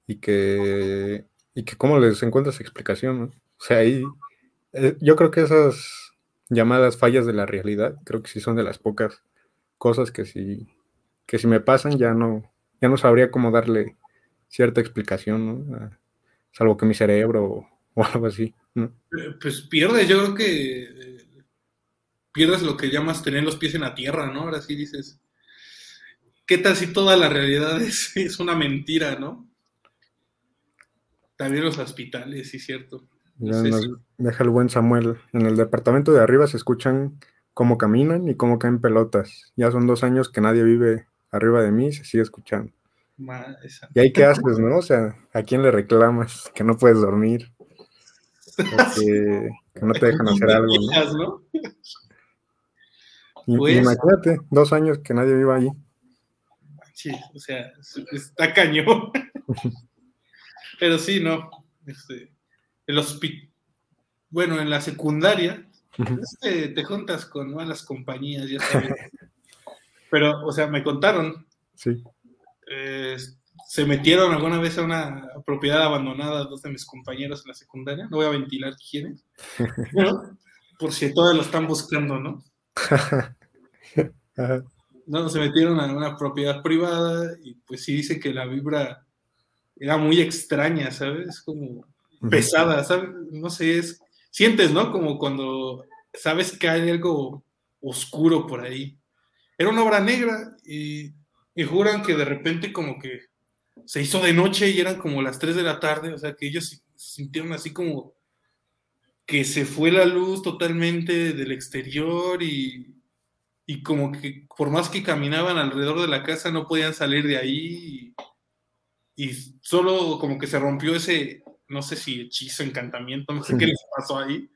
y que, y que cómo les encuentras explicación, O sea, ahí eh, yo creo que esas llamadas fallas de la realidad, creo que sí son de las pocas cosas que si, que si me pasan ya no, ya no sabría cómo darle cierta explicación, ¿no? salvo que mi cerebro o, algo así. Pues pierdes, yo creo que pierdes lo que llamas tener los pies en la tierra, ¿no? Ahora sí dices, ¿Qué tal si toda la realidad es, una mentira, no? También los hospitales, sí, cierto. Deja el buen Samuel. En el departamento de arriba se escuchan cómo caminan y cómo caen pelotas. Ya son dos años que nadie vive arriba de mí y se sigue escuchando. ¿Y ahí qué haces, no? O sea, ¿a quién le reclamas que no puedes dormir? que, no te dejan hacer algo, ¿no? Pues imagínate, dos años que nadie viva allí sí, o sea, está cañón. Pero sí, no. Este, el hospital. Bueno, en la secundaria este, te juntas con malas compañías, ya sabes. Pero, o sea, me contaron. Sí. Eh, se metieron alguna vez a una propiedad abandonada dos de mis compañeros en la secundaria. No voy a ventilar quiénes. Por si todos lo están buscando, ¿no? no, se metieron a una propiedad privada y pues sí dice que la vibra era muy extraña, ¿sabes? Como pesada, ¿sabes? No sé, es, sientes, ¿no? Como cuando sabes que hay algo oscuro por ahí. Era una obra negra y, y juran que de repente como que se hizo de noche y eran como las 3 de la tarde, o sea que ellos sintieron así como que se fue la luz totalmente del exterior y y como que por más que caminaban alrededor de la casa no podían salir de ahí y, solo como que se rompió ese, no sé si hechizo, encantamiento, no sé qué les pasó ahí.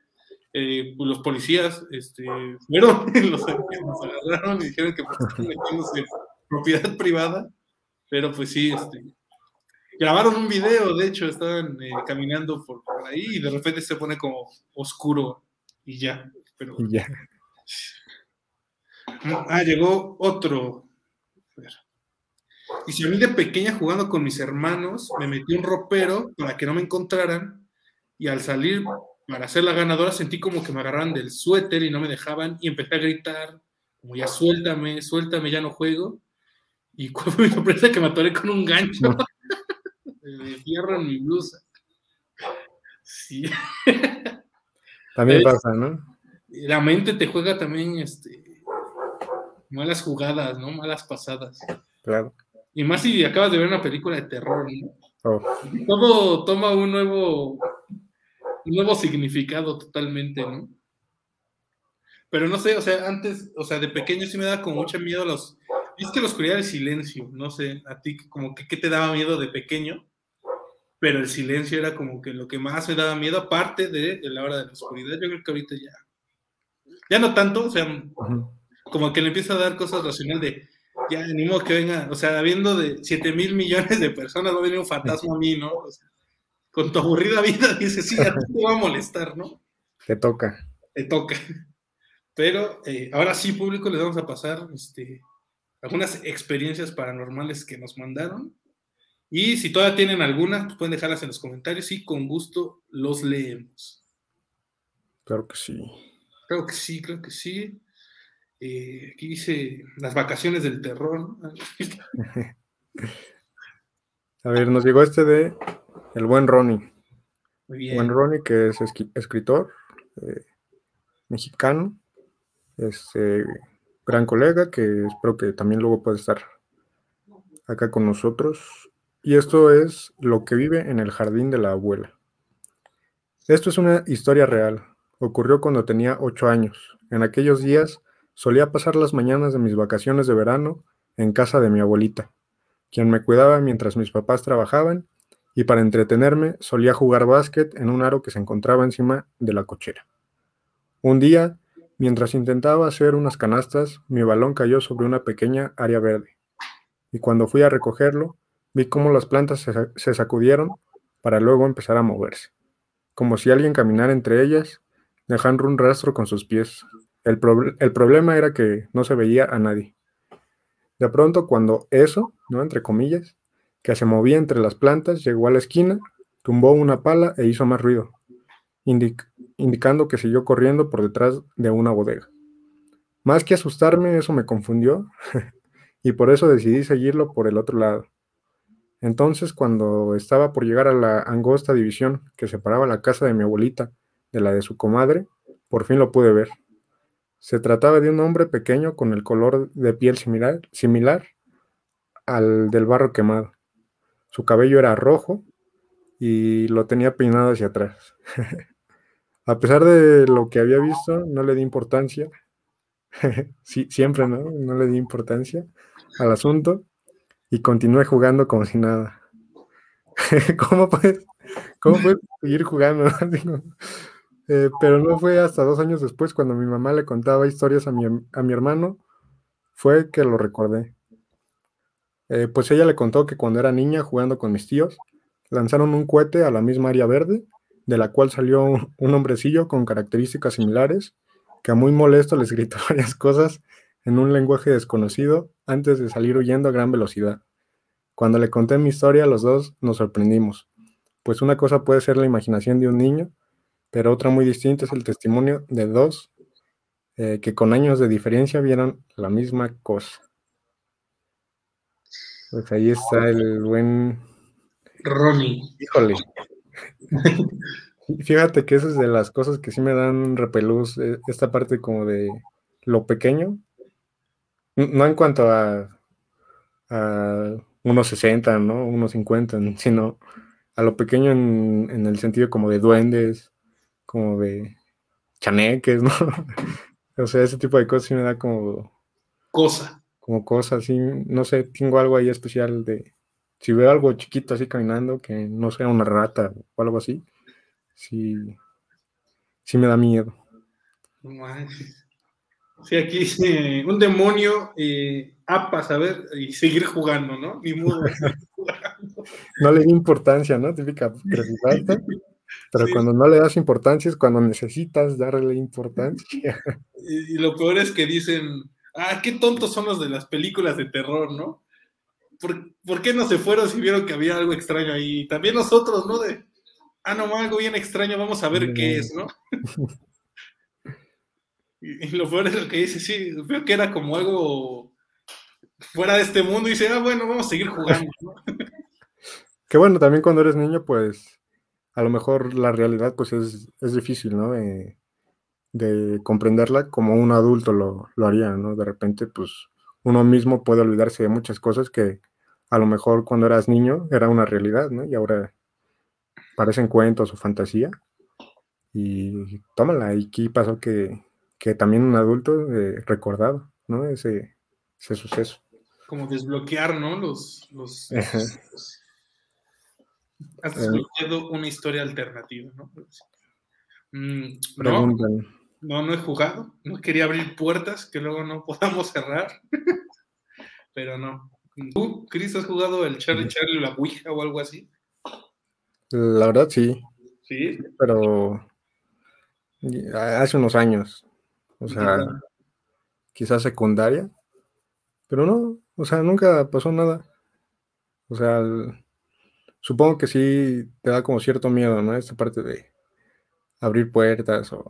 Eh, pues los policías este, fueron, los, agarraron y dijeron que pues, en propiedad privada, pero pues sí, este, grabaron un video, de hecho, estaban eh, caminando por, ahí y de repente se pone como oscuro y ya. Pero, y ya. Ah, llegó otro. Y si a mí de pequeña jugando con mis hermanos me metí un ropero para que no me encontraran y al salir para ser la ganadora sentí como que me agarraban del suéter y no me dejaban y empecé a gritar como ya suéltame, suéltame, ya no juego. Y cuál fue mi sorpresa que me atoré con un gancho. me fierro en mi blusa. Sí. También pasa, ¿no? La mente te juega también este, malas jugadas, ¿no? Malas pasadas. Claro. Y más si acabas de ver una película de terror, ¿no? Oh. Todo toma un nuevo, un nuevo significado totalmente, ¿no? Pero no sé, o sea, antes, o sea, de pequeño sí me daba como mucho miedo los. Es que la oscuridad del silencio, no sé, a ti como que qué te daba miedo de pequeño, pero el silencio era como que lo que más me daba miedo, aparte de, la hora de la oscuridad. Yo creo que ahorita ya. Ya no tanto, o sea, como que le empieza a dar cosas racional de, ya, ni modo que venga, o sea, habiendo de 7 mil millones de personas, va a venir un fantasma a mí, ¿no? con tu aburrida vida, dices, sí, a ti te va a molestar, ¿no? Te toca. Te toca. Pero eh, ahora sí, público, les vamos a pasar este, algunas experiencias paranormales que nos mandaron. Y si todavía tienen algunas, pues pueden dejarlas en los comentarios y con gusto los leemos. Claro que sí. Creo que sí, creo que sí. Eh, aquí dice las vacaciones del terror. A ver, nos llegó este de el buen Ronnie. Muy bien. Buen Ronnie, que es escritor, eh, mexicano, este gran colega que espero que también luego pueda estar acá con nosotros. Y esto es lo que vive en el jardín de la abuela. Esto es una historia real. Ocurrió cuando tenía ocho años. En aquellos días solía pasar las mañanas de mis vacaciones de verano en casa de mi abuelita, quien me cuidaba mientras mis papás trabajaban y para entretenerme solía jugar básquet en un aro que se encontraba encima de la cochera. Un día, mientras intentaba hacer unas canastas, mi balón cayó sobre una pequeña área verde, y cuando fui a recogerlo, vi cómo las plantas se, sacudieron para luego empezar a moverse, como si alguien caminara entre ellas, dejando un rastro con sus pies. El, problema era que no se veía a nadie. De pronto, cuando eso, ¿no? Entre comillas, que se movía entre las plantas, llegó a la esquina, tumbó una pala e hizo más ruido, indicando que siguió corriendo por detrás de una bodega. Más que asustarme, eso me confundió y por eso decidí seguirlo por el otro lado. Entonces, cuando estaba por llegar a la angosta división que separaba la casa de mi abuelita de la de su comadre, por fin lo pude ver. Se trataba de un hombre pequeño con el color de piel similar, similar al del barro quemado. Su cabello era rojo y lo tenía peinado hacia atrás. a pesar de lo que había visto, no le di importancia. siempre, ¿no? No le di importancia al asunto y continué jugando como si nada. ¿Cómo puedes, cómo puedes seguir jugando? Eh, pero no fue hasta dos años después, cuando mi mamá le contaba historias a mi, a mi hermano, fue que lo recordé. Eh, pues ella le contó que cuando era niña jugando con mis tíos, lanzaron un cohete a la misma área verde, de la cual salió un, hombrecillo con características similares, que muy molesto les gritó varias cosas en un lenguaje desconocido antes de salir huyendo a gran velocidad. Cuando le conté mi historia, los dos nos sorprendimos, pues una cosa puede ser la imaginación de un niño, pero otra muy distinta es el testimonio de dos eh, que con años de diferencia vieron la misma cosa. Pues ahí está el buen Ronnie. Híjole. Fíjate que esa es de las cosas que sí me dan repelús, eh, esta parte como de lo pequeño. No en cuanto a, a unos 60, ¿no? Unos 50, sino a lo pequeño en, en, el sentido como de duendes, como de chaneques, ¿no? o sea, ese tipo de cosas sí me da como... Cosa como cosas así, no sé, tengo algo ahí especial de, si veo algo chiquito así caminando, que no sea una rata o algo así, sí, sí me da miedo. Sí, aquí dice un demonio, eh, apas, a ver, y seguir jugando, ¿no? Ni modo. no le di importancia, ¿no? Típica Pero cuando no le das importancia es cuando necesitas darle importancia. y, lo peor es que dicen, ah, qué tontos son los de las películas de terror, ¿no? ¿Por, qué no se fueron si vieron que había algo extraño ahí? También nosotros, ¿no? De, ah, no, algo bien extraño, vamos a ver qué es, ¿no? y, lo peor es lo que dice, sí, veo que era como algo fuera de este mundo y dice, ah, bueno, vamos a seguir jugando, ¿no? que bueno, también cuando eres niño, pues a lo mejor la realidad pues es, es difícil, ¿no? de comprenderla como un adulto lo, haría, ¿no? De repente, pues uno mismo puede olvidarse de muchas cosas que a lo mejor cuando eras niño era una realidad, ¿no? Y ahora parecen cuentos o fantasía. Y tómala, y aquí pasó que, también un adulto eh, recordado, ¿no? Ese, ese suceso. Como desbloquear, ¿no? Los... los, Has eh. desbloqueado una historia alternativa, ¿no? Mm, no, no, no he jugado. No quería abrir puertas que luego no podamos cerrar. Pero no. ¿Tú, Chris, has jugado el Charlie Charlie o la Ouija o algo así? La verdad sí. Sí. Pero hace unos años. O sea, quizás secundaria. Pero no, o sea, nunca pasó nada. O sea, supongo que sí te da como cierto miedo, ¿no? Esta parte de abrir puertas o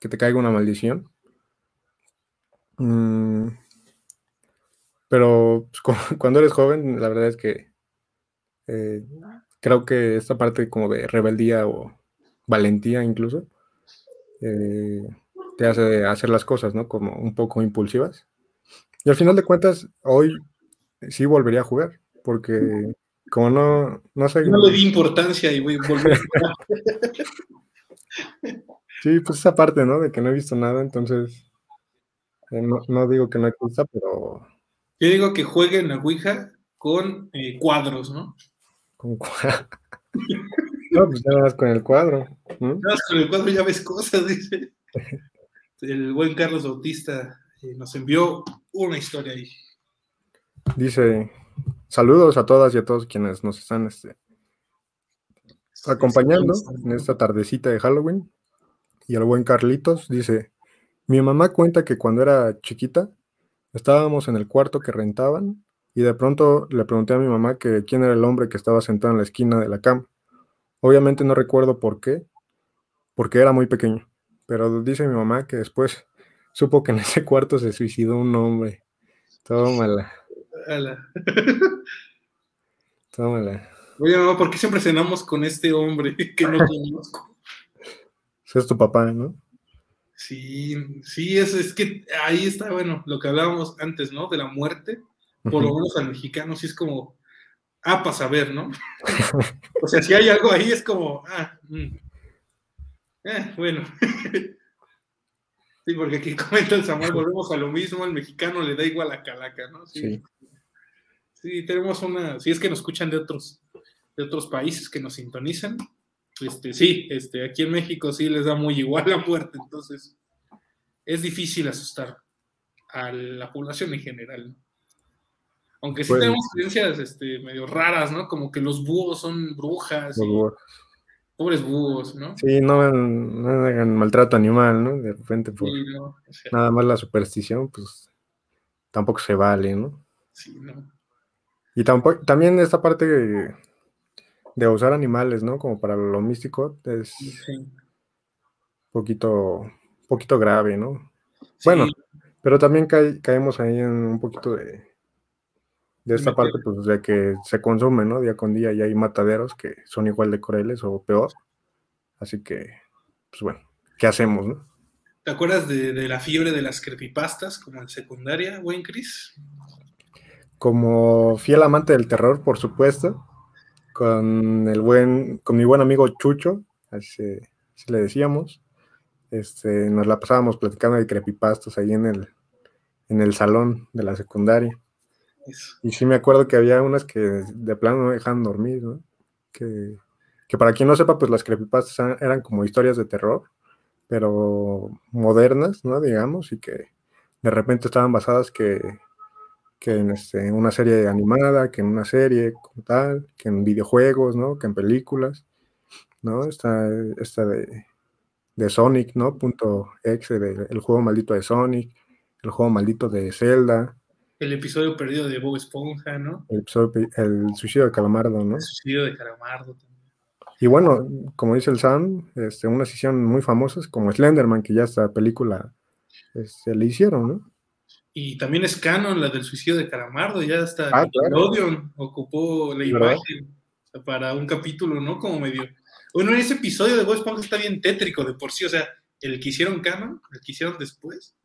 que te caiga una maldición. Mm, pero pues, cuando eres joven, la verdad es que eh, creo que esta parte como de rebeldía o valentía incluso, eh, te hace hacer las cosas, ¿no? Como un poco impulsivas. Y al final de cuentas, hoy sí volvería a jugar, porque como no, no sé. No le di importancia y voy a sí, pues esa parte, ¿no? De que no he visto nada, entonces eh, no, digo que no exista, pero. Yo digo que jueguen la Ouija con eh, cuadros, ¿no? Con cuadros. no, pues nada más con el cuadro. Nada más con el cuadro ya ves cosas, dice. El buen Carlos Bautista eh, nos envió una historia ahí. Dice, saludos a todas y a todos quienes nos están este, acompañando en esta tardecita de Halloween. Y el buen Carlitos dice, mi mamá cuenta que cuando era chiquita estábamos en el cuarto que rentaban y de pronto le pregunté a mi mamá que quién era el hombre que estaba sentado en la esquina de la cama. Obviamente no recuerdo por qué, porque era muy pequeño, pero dice mi mamá que después supo que en ese cuarto se suicidó un hombre. Tómala. Tómala. Oye, mamá, ¿por qué siempre cenamos con este hombre que no conozco? es tu papá, ¿no? Sí, sí, es, es que ahí está, bueno, lo que hablábamos antes, ¿no? De la muerte, por lo menos al mexicano sí es como, ah, para saber, ¿no? o sea, si hay algo ahí es como, ah, mm. eh, bueno. sí, porque aquí comenta el Samuel, volvemos a lo mismo, al mexicano le da igual la calaca, ¿no? Sí. sí. Tenemos una, si es que nos escuchan de otros, de otros países que nos sintonizan, este, sí, este, aquí en México sí les da muy igual la muerte, entonces es difícil asustar a la población en general. Aunque sí tenemos creencias este, medio raras, ¿no? Como que los búhos son brujas. Pobres búhos, ¿no? Sí, no hagan, maltrato animal, ¿no? De repente, por nada más la superstición, pues tampoco se vale, ¿no? Sí, ¿no? Y tampoco, también esta parte de usar animales, ¿no? Como para lo místico, es un poquito, poquito grave, ¿no? Bueno, pero también caemos ahí en un poquito de, de esta parte, pues, de que se consume, ¿no? Día con día y hay mataderos que son igual de crueles o peor. Así que, pues bueno, ¿qué hacemos, no? ¿Te acuerdas de, de la fiebre de las creepypastas como en secundaria, buen Chris? Como fiel amante del terror, por supuesto con el buen, con mi buen amigo Chucho, así, le decíamos. Este, nos la pasábamos platicando de creepypastas ahí en el, en el salón de la secundaria. Y sí me acuerdo que había unas que de plano no dejaban dormir, ¿no? Que, que para quien no sepa, pues las creepypastas eran como historias de terror, pero modernas, ¿no? Digamos, y que de repente estaban basadas que que en, este, una serie animada, que en una serie como tal, que en videojuegos, ¿no? Que en películas, ¿no? Está esta de, de Sonic, ¿no? Punto X, el juego maldito de Sonic, el juego maldito de Zelda. El episodio perdido de Bob Esponja, ¿no? El, el suicidio de Calamardo, ¿no? El suicidio de Calamardo también. Y bueno, como dice el Sam, este, unas hicieron muy famosas como Slenderman, que ya esta película se este, le hicieron, ¿no? Y también es canon la del suicidio de Caramardo, ya hasta ah, ocupó la imagen para un capítulo, ¿no? Como medio. Bueno, ese episodio de Bob Esponja está bien tétrico de por sí, o sea, el que hicieron canon, el que hicieron después,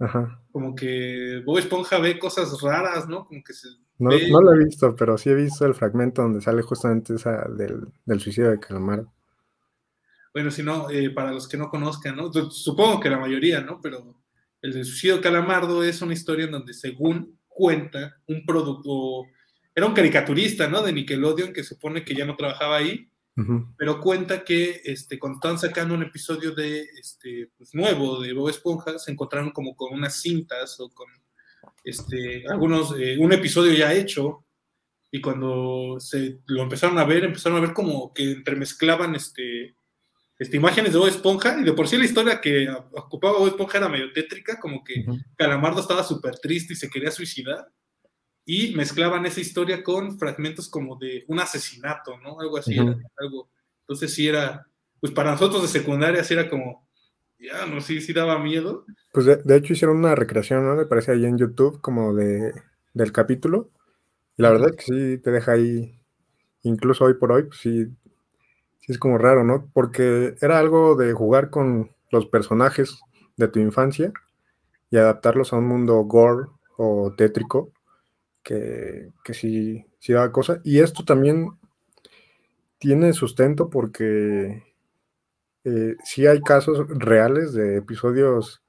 como que Bob Esponja ve cosas raras, ¿no? Como que se. No, no lo he visto, pero sí he visto el fragmento donde sale justamente esa del, del suicidio de Calamardo. Bueno, si no, eh, para los que no conozcan, ¿no? Supongo que la mayoría, ¿no? Pero el de Suicidio Calamardo es una historia en donde, según cuenta, un producto, era un caricaturista, ¿no? De Nickelodeon, que supone que ya no trabajaba ahí, pero cuenta que este, cuando estaban sacando un episodio de, este, pues, nuevo de Bob Esponja, se encontraron como con unas cintas o con este, algunos, eh, un episodio ya hecho, y cuando se lo empezaron a ver, empezaron a ver como que entremezclaban este, este, imágenes de Bob Esponja, y de por sí la historia que ocupaba Bob Esponja era medio tétrica, como que Calamardo estaba súper triste y se quería suicidar, y mezclaban esa historia con fragmentos como de un asesinato, ¿no? Algo así, algo. Entonces sí era, pues para nosotros de secundaria sí era como, ya, no sé, sí, daba miedo. Pues de, hecho hicieron una recreación, ¿no? Me parece ahí en YouTube, como de, del capítulo, y la verdad es que sí te deja ahí, incluso hoy por hoy, pues sí es como raro, ¿no? Porque era algo de jugar con, los personajes de tu infancia y adaptarlos a un mundo gore o tétrico que, que sí, sí daba cosa. Y esto también tiene sustento porque eh, sí hay casos reales de episodios,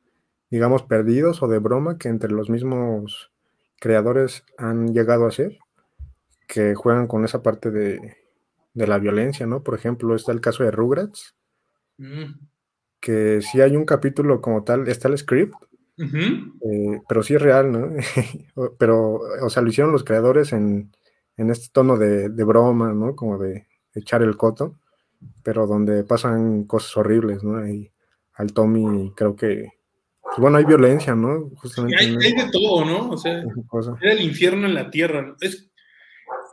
digamos, perdidos o de broma que entre los mismos creadores han llegado a ser, que juegan con esa parte de, de la violencia, ¿no? Por ejemplo, está el caso de Rugrats, Mm. que sí hay un capítulo como tal, está el script, eh, pero sí es real, ¿no? Pero, o sea, lo hicieron los creadores en, en este tono de, de broma, ¿no? Como de echar el coto, pero donde pasan cosas horribles, ¿no? Y al Tommy creo que, pues, bueno, hay violencia, ¿no? Justamente hay, hay de todo, ¿no? O sea, cosa. era el infierno en la tierra. ¿no? Es,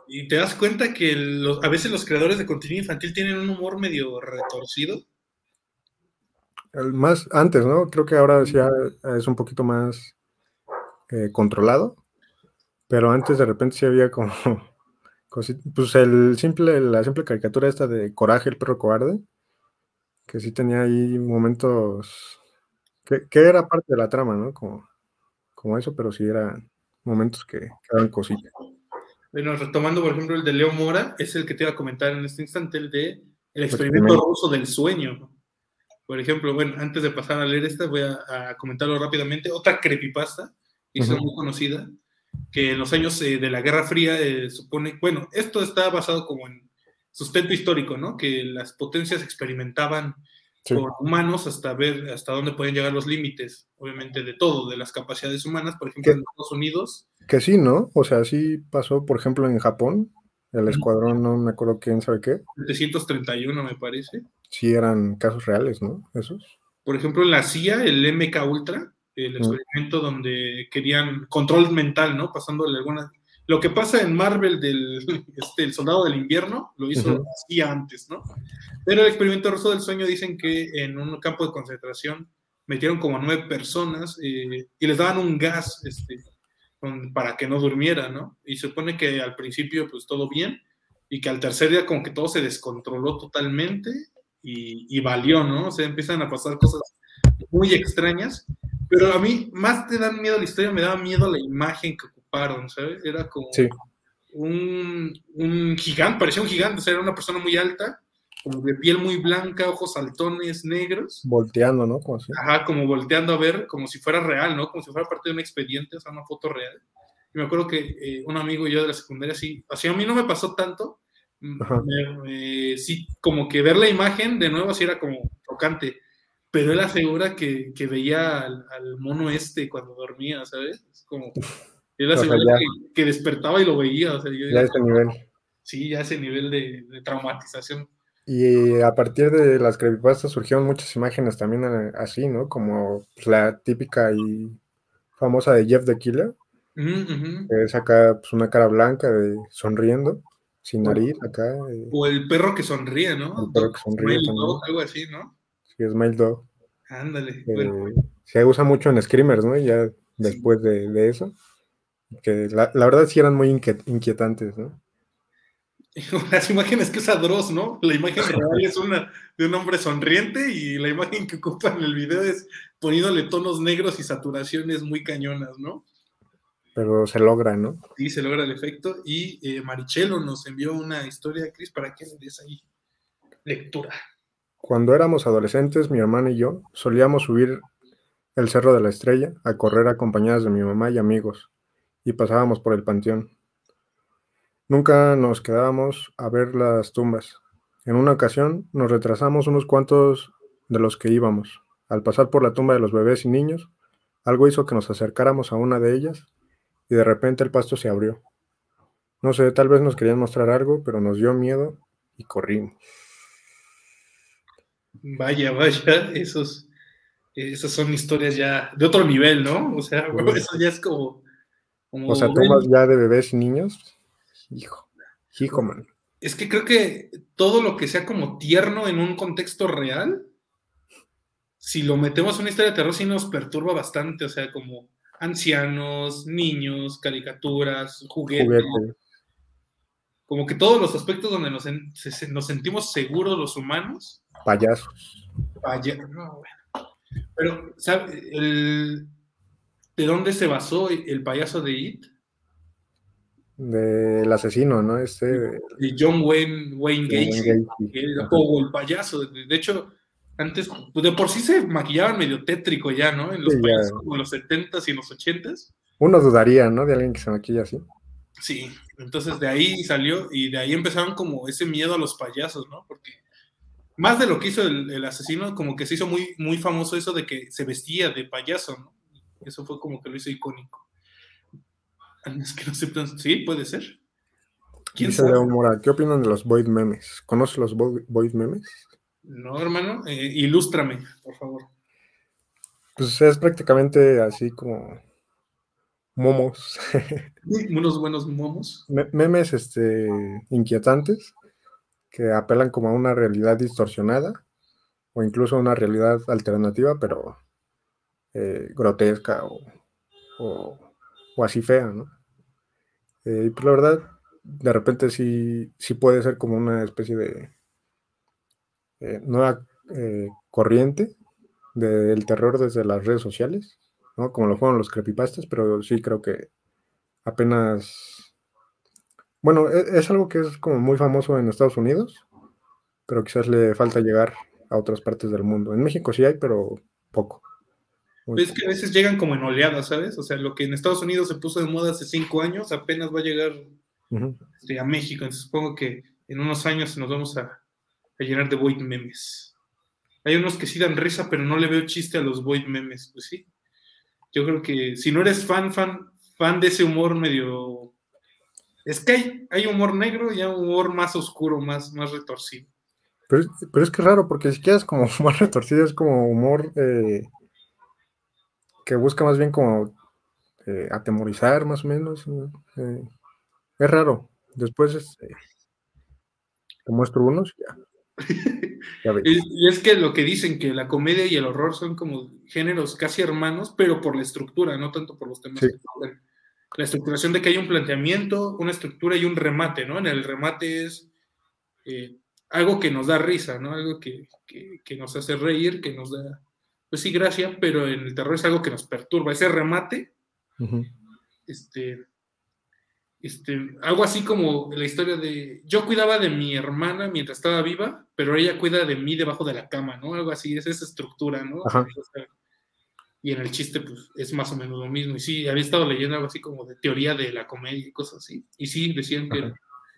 y te das cuenta que los- a veces los creadores de contenido infantil tienen un humor medio retorcido. El Más antes, ¿no? Creo que ahora ya es un poquito más eh, controlado, pero antes de repente sí había como, pues el simple, la simple caricatura esta de Coraje, el perro cobarde, que sí tenía ahí momentos, que, que era parte de la trama, ¿no? Como, como eso, pero sí eran momentos que, que daban cositas. Bueno, retomando, por ejemplo, el de Leo Mora, es el que te iba a comentar en este instante, el de el experimento experimento. ruso del sueño. Por ejemplo, bueno, antes de pasar a leer esta, voy a, a comentarlo rápidamente. Otra creepypasta, hizo Ujú. muy conocida, que en los años eh, de la Guerra Fría eh, supone, bueno, esto está basado como en sustento histórico, ¿no? Que las potencias experimentaban Sí. por humanos hasta ver hasta dónde pueden llegar los límites, obviamente de todo, de las capacidades humanas. Por ejemplo, ¿Qué? en Estados Unidos, Que sí, ¿no? O sea, sí pasó, por ejemplo, en Japón, el escuadrón, no me acuerdo quién sabe qué, 731 me parece. sí eran casos reales, ¿no? Esos. Por ejemplo, en la CIA, el MK Ultra, el Mm. experimento donde querían control mental, ¿no? Pasándole algunas. Lo que pasa en Marvel del este, el soldado del invierno lo hizo la CIA antes, ¿no? Pero el experimento ruso del sueño dicen que en un campo de concentración metieron como a nueve personas eh, y les daban un gas este, con- para que no durmieran, ¿no? Y se supone que al principio, pues todo bien, y que al tercer día, como que todo se descontroló totalmente y, y valió, ¿no? O sea, empiezan a pasar cosas muy extrañas, pero a mí más te dan miedo la historia, me daba miedo la imagen que ocuparon, ¿sabes? Era como Sí. un, un gigante, parecía un gigante, o sea, era una persona muy alta, como de piel muy blanca, ojos saltones negros, Volteando, ¿no? Como así. ajá, como volteando a ver, como si fuera real, ¿no? Como si fuera parte de un expediente, o sea, una foto real. Y me acuerdo que eh, un amigo y yo de la secundaria, sí, así a mí no me pasó tanto, mm, me- sí, como que ver la imagen de nuevo así era como tocante, pero él asegura que, que veía al, al mono este cuando dormía, ¿sabes? Es como, O sea, asegura ya- que, que despertaba y lo veía, o sea, yo Ya ese nivel. sí, ya ese nivel de, de traumatización. Y a partir de las creepypastas surgieron muchas imágenes también eh, así, ¿no? Como pues, la típica y famosa de Jeff the Killer, que es acá pues, una cara blanca de, sonriendo, sin nariz, acá, eh, O el perro que sonríe, ¿no? El perro que sonríe Smile. Dog, algo así, ¿no? sí, Smile Dog. Ándale. eh, Bueno, se usa mucho en Screamers, ¿no? Ya después de, de eso. Que la, la verdad sí eran muy inquiet- inquietantes, ¿no? las imágenes que usa Dross, ¿no? La imagen real es una de un hombre sonriente y la imagen que ocupa en el video es poniéndole tonos negros y saturaciones muy cañonas, ¿no? Pero se logra, ¿no? Y se logra el efecto. Y eh, Marichelo nos envió una historia, Cris, para que le des ahí lectura. Cuando éramos adolescentes, mi hermana y yo solíamos subir el Cerro de la Estrella a correr acompañadas de mi mamá y amigos, y pasábamos por el panteón. Nunca nos quedábamos a ver las tumbas. En una ocasión nos retrasamos unos cuantos de los que íbamos. Al pasar por la tumba de los bebés y niños, algo hizo que nos acercáramos a una de ellas y de repente el pasto se abrió. No sé, tal vez nos querían mostrar algo, pero nos dio miedo y corrimos. Vaya, vaya, esos, esas son historias ya de otro nivel, ¿no? O sea, eso ya es como. Como O sea, tumbas ya de bebés y niños. Hijo, hijo, man. Es que creo que todo lo que sea como tierno en un contexto real, si lo metemos en una historia de terror, sí nos perturba bastante. O sea, como ancianos, niños, caricaturas, juguetes. Juguete. Como que todos los aspectos donde nos, se- nos sentimos seguros los humanos. Payasos. vaya- no, bueno. Pero, ¿sabe? El, ¿De dónde se basó el payaso de It? Del asesino, ¿no? Este. De John Wayne, Wayne Gacy. El payaso. De hecho, antes, pues, de por sí se maquillaban medio tétrico ya, ¿no? En los payasos como los 70s y los 80s. Uno dudaría, ¿no? De alguien que se maquilla así. Sí, entonces de ahí salió y de ahí empezaron como ese miedo a los payasos, ¿no? Porque más de lo que hizo el, asesino, como que se hizo muy, muy famoso eso de que se vestía de payaso, ¿no? Eso fue como que lo hizo icónico. Es que no se sí, puede ser. ¿Quién sabe? ¿Qué opinan de los Void memes? ¿Conoces los Void memes? No, hermano, eh, ilústrame, por favor. Pues es prácticamente así como momos. Unos buenos momos. memes este, inquietantes que apelan como a una realidad distorsionada o incluso a una realidad alternativa, pero eh, grotesca o, así fea, ¿no? Eh, y pues la verdad, de repente sí, sí puede ser como una especie de eh, nueva corriente del terror desde las redes sociales, ¿no? Como lo fueron los creepypastas, pero sí creo que apenas... Bueno, es, es algo que es como muy famoso en Estados Unidos, pero quizás le falta llegar a otras partes del mundo. En México sí hay, pero poco. Es que a veces llegan como en oleadas, ¿sabes? O sea, lo que en Estados Unidos se puso de moda hace cinco años, apenas va a llegar este, a México. Entonces supongo que en unos años nos vamos a, llenar de void memes. Hay unos que sí dan risa, pero no le veo chiste a los void memes. Pues sí. Yo creo que si no eres fan, fan, fan de ese humor medio. Es que hay, hay humor negro y hay humor más oscuro, más, más retorcido. Pero, es que es raro, porque si quieres como más retorcido, es como humor. Eh que busca más bien como eh, atemorizar más o menos. Eh, es raro. Después este, te muestro unos ya. y, es que lo que dicen que la comedia y el horror son como géneros casi hermanos, pero por la estructura, no tanto por los temas. La estructuración de que hay un planteamiento, una estructura y un remate, ¿no? En el remate es eh, algo que nos da risa, ¿no? Algo que, que, nos hace reír, que nos da pues sí, gracia, pero en el terror es algo que nos perturba. Ese remate, este, este, algo así como la historia de yo cuidaba de mi hermana mientras estaba viva, pero ella cuida de mí debajo de la cama, ¿no? Algo así, es esa estructura, ¿no? Y en el chiste, pues, es más o menos lo mismo. Y sí, había estado leyendo algo así como de teoría de la comedia y cosas así. Y sí, decían que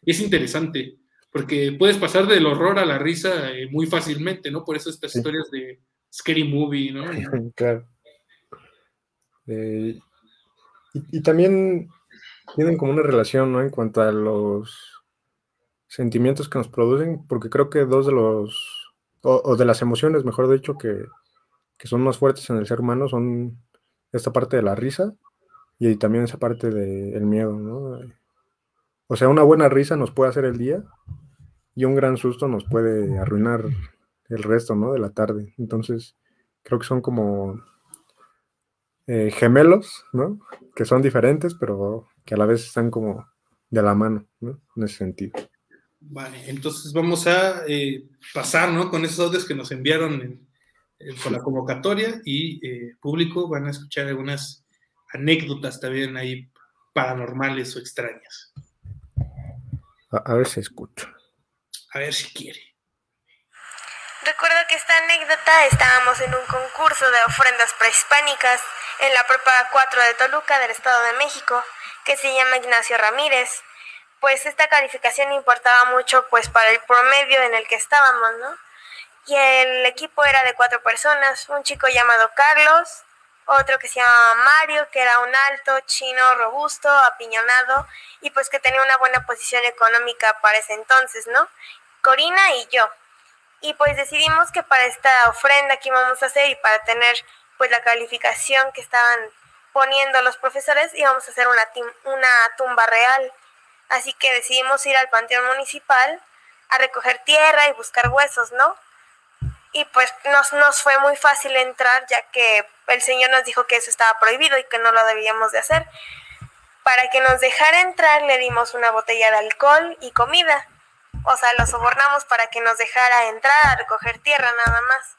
es interesante, porque puedes pasar del horror a la risa eh, muy fácilmente, ¿no? Por eso estas historias de Scary Movie, ¿no? claro. Eh, y, también tienen como una relación, ¿no? En cuanto a los sentimientos que nos producen, porque creo que dos de los, o, de las emociones, mejor dicho, que, que, son más fuertes en el ser humano son esta parte de la risa y también esa parte del miedo, ¿no? O sea, una buena risa nos puede hacer el día y un gran susto nos puede arruinar el resto, ¿no? De la tarde. Entonces, creo que son como eh, gemelos, ¿no? Que son diferentes, pero que a la vez están como de la mano, ¿no? En ese sentido. Vale, entonces vamos a eh, pasar, ¿no? Con esos audios que nos enviaron con la convocatoria y eh, público van a escuchar algunas anécdotas también ahí paranormales o extrañas. A, a ver si escucha. A ver si quiere. Recuerdo que esta anécdota estábamos en un concurso de ofrendas prehispánicas en la Prepa 4 de Toluca del Estado de México, que se llama Ignacio Ramírez. Pues esta calificación importaba mucho pues para el promedio en el que estábamos, ¿no? Y el equipo era de cuatro personas, un chico llamado Carlos, otro que se llama Mario, que era un alto, chino, robusto, apiñonado y pues que tenía una buena posición económica para ese entonces, ¿no? Corina y yo. Y pues decidimos que para esta ofrenda que íbamos a hacer y para tener pues la calificación que estaban poniendo los profesores íbamos a hacer una, una tumba real. Así que decidimos ir al panteón municipal a recoger tierra y buscar huesos, ¿no? Y pues nos, nos fue muy fácil entrar ya que el Señor nos dijo que eso estaba prohibido y que no lo debíamos de hacer. Para que nos dejara entrar le dimos una botella de alcohol y comida. O sea, lo sobornamos para que nos dejara entrar a recoger tierra nada más.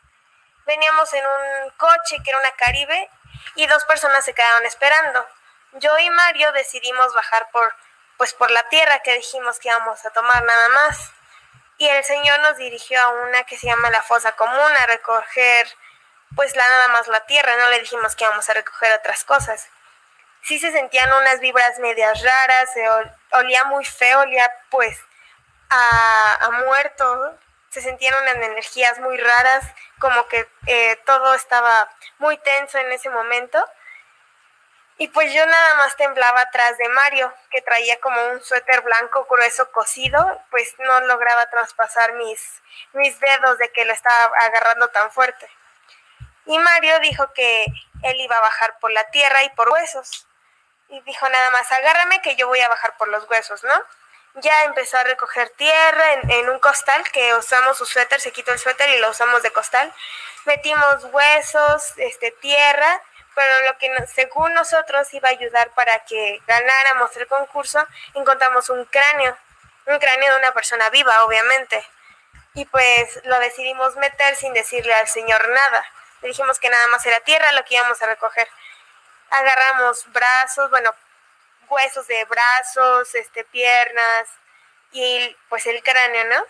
Veníamos en un coche que era una Caribe y dos personas se quedaron esperando. Yo y Mario decidimos bajar por, pues por la tierra que dijimos que íbamos a tomar nada más. Y el Señor nos dirigió a una que se llama la fosa común a recoger pues la nada más la tierra, no le dijimos que íbamos a recoger otras cosas. Sí se sentían unas vibras medias raras, se olía muy feo, olía pues a, muerto, se sentían unas energías muy raras, como que eh, todo estaba muy tenso en ese momento. Y pues yo nada más temblaba atrás de Mario, que traía como un suéter blanco grueso cosido, pues no lograba traspasar mis, mis dedos de que lo estaba agarrando tan fuerte. Y Mario dijo que él iba a bajar por la tierra y por huesos. Y dijo nada más, agárrame que yo voy a bajar por los huesos, ¿no? Ya empezó a recoger tierra en, un costal, que usamos su suéter, se quitó el suéter y lo usamos de costal. Metimos huesos, este, tierra, pero lo que según nosotros iba a ayudar para que ganáramos el concurso, encontramos un cráneo, un cráneo de una persona viva, obviamente. Y pues lo decidimos meter sin decirle al señor nada. Le dijimos que nada más era tierra lo que íbamos a recoger. Agarramos brazos, bueno, huesos de brazos, este, piernas y pues el cráneo, ¿no?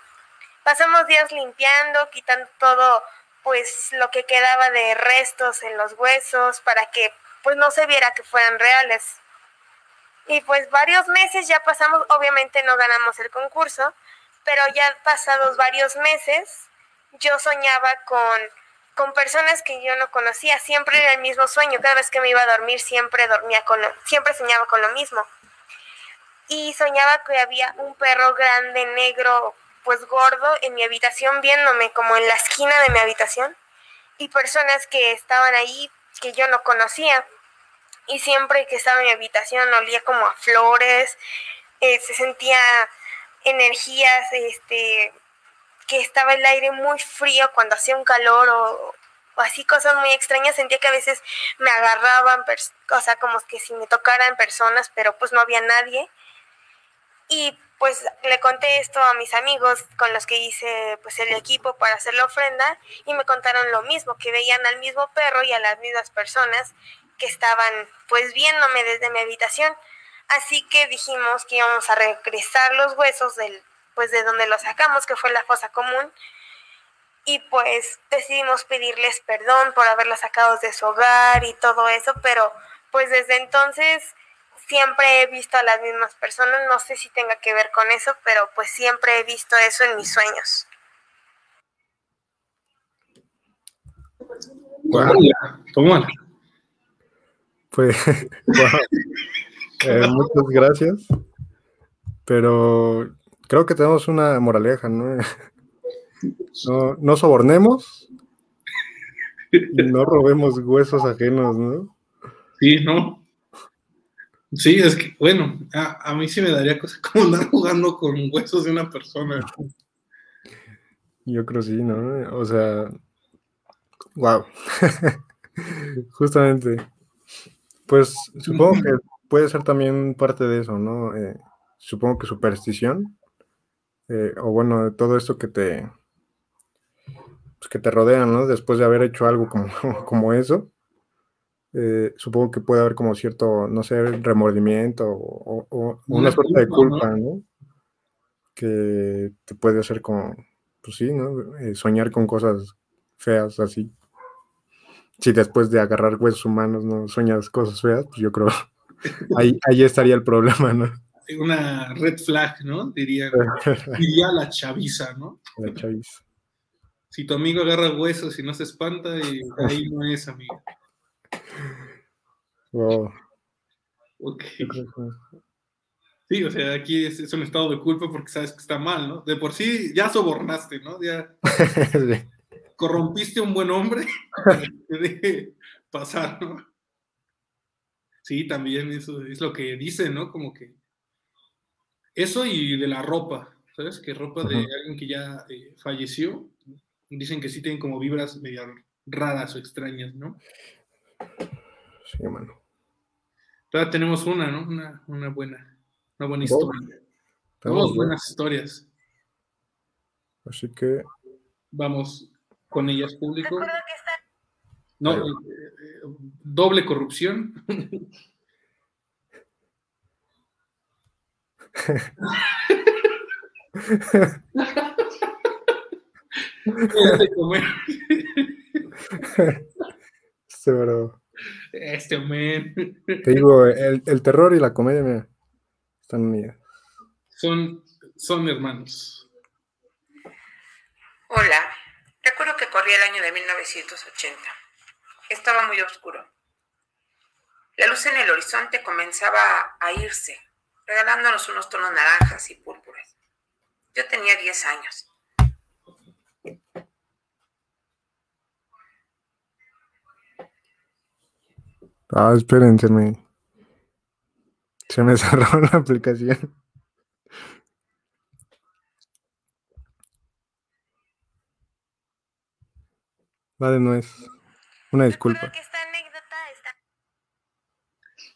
Pasamos días limpiando, quitando todo pues lo que quedaba de restos en los huesos para que pues no se viera que fueran reales. Y pues varios meses ya pasamos, obviamente no ganamos el concurso, pero ya pasados varios meses yo soñaba con, con personas que yo no conocía, siempre era el mismo sueño, cada vez que me iba a dormir siempre dormía con lo, siempre soñaba con lo mismo. Y soñaba que había un perro grande, negro, pues gordo en mi habitación viéndome como en la esquina de mi habitación y personas que estaban ahí que yo no conocía y siempre que estaba en mi habitación olía como a flores, eh, se sentía energías, este, que estaba el aire muy frío cuando hacía un calor o, así cosas muy extrañas, sentía que a veces me agarraban, o sea, como que si me tocaran personas, pero pues no había nadie. Y pues le conté esto a mis amigos con los que hice pues el equipo para hacer la ofrenda y me contaron lo mismo, que veían al mismo perro y a las mismas personas que estaban pues viéndome desde mi habitación. Así que dijimos que íbamos a regresar los huesos del pues de donde los sacamos, que fue la fosa común. Y pues decidimos pedirles perdón por haberlos sacado de su hogar y todo eso, pero pues desde entonces siempre he visto a las mismas personas, no sé si tenga que ver con eso, pero pues siempre he visto eso en mis sueños. ¿Cómo? Pues, eh, muchas gracias. Pero creo que tenemos una moraleja, ¿no? No, no sobornemos y no robemos huesos ajenos, ¿no? Sí, ¿no? Sí, es que, bueno, a, mí sí me daría cosa como andar jugando con huesos de una persona. Yo creo sí, ¿no? O sea, wow. Justamente. Pues supongo que puede ser también parte de eso, ¿no? Eh, supongo que superstición. Eh, o bueno, todo esto que te pues que te rodea, ¿no? Después de haber hecho algo como, como eso. Eh, supongo que puede haber como cierto, no sé, remordimiento o, una, suerte de culpa, ¿no? Que te puede hacer como, pues sí, ¿no? Eh, soñar con cosas feas así. Si después de agarrar huesos humanos no sueñas cosas feas, pues yo creo ahí, ahí estaría el problema, ¿no? Una red flag, ¿no? Diría, diría la chaviza, ¿no? La chaviza. Si tu amigo agarra huesos y no se espanta, y ahí no es amigo. Ok. Sí, o sea, aquí es, un estado de culpa porque sabes que está mal, ¿no? De por sí ya sobornaste, ¿no? Ya corrompiste a un buen hombre te deje pasar, ¿no? Sí, también eso es lo que dice, ¿no? Como que eso y de la ropa, ¿sabes? Que ropa de alguien que ya eh, falleció, dicen que sí tienen como vibras medio raras o extrañas, ¿no? Sí, hermano. Todavía tenemos una, ¿no? Una, una buena, una buena historia. Tenemos buenas historias. Así que. Vamos con ellas, público. No, eh, doble corrupción. este, bro. Este, man. Te digo, el, el terror y la comedia, mira, están unidas. Son, son hermanos. Hola, recuerdo que corría el año de 1980. Estaba muy oscuro. La luz en el horizonte comenzaba a irse, regalándonos unos tonos naranjas y púrpuras. Yo tenía 10 años. Ah, esperen, se me, se me cerró la aplicación. Vale, no es. Una disculpa. Que esta anécdota está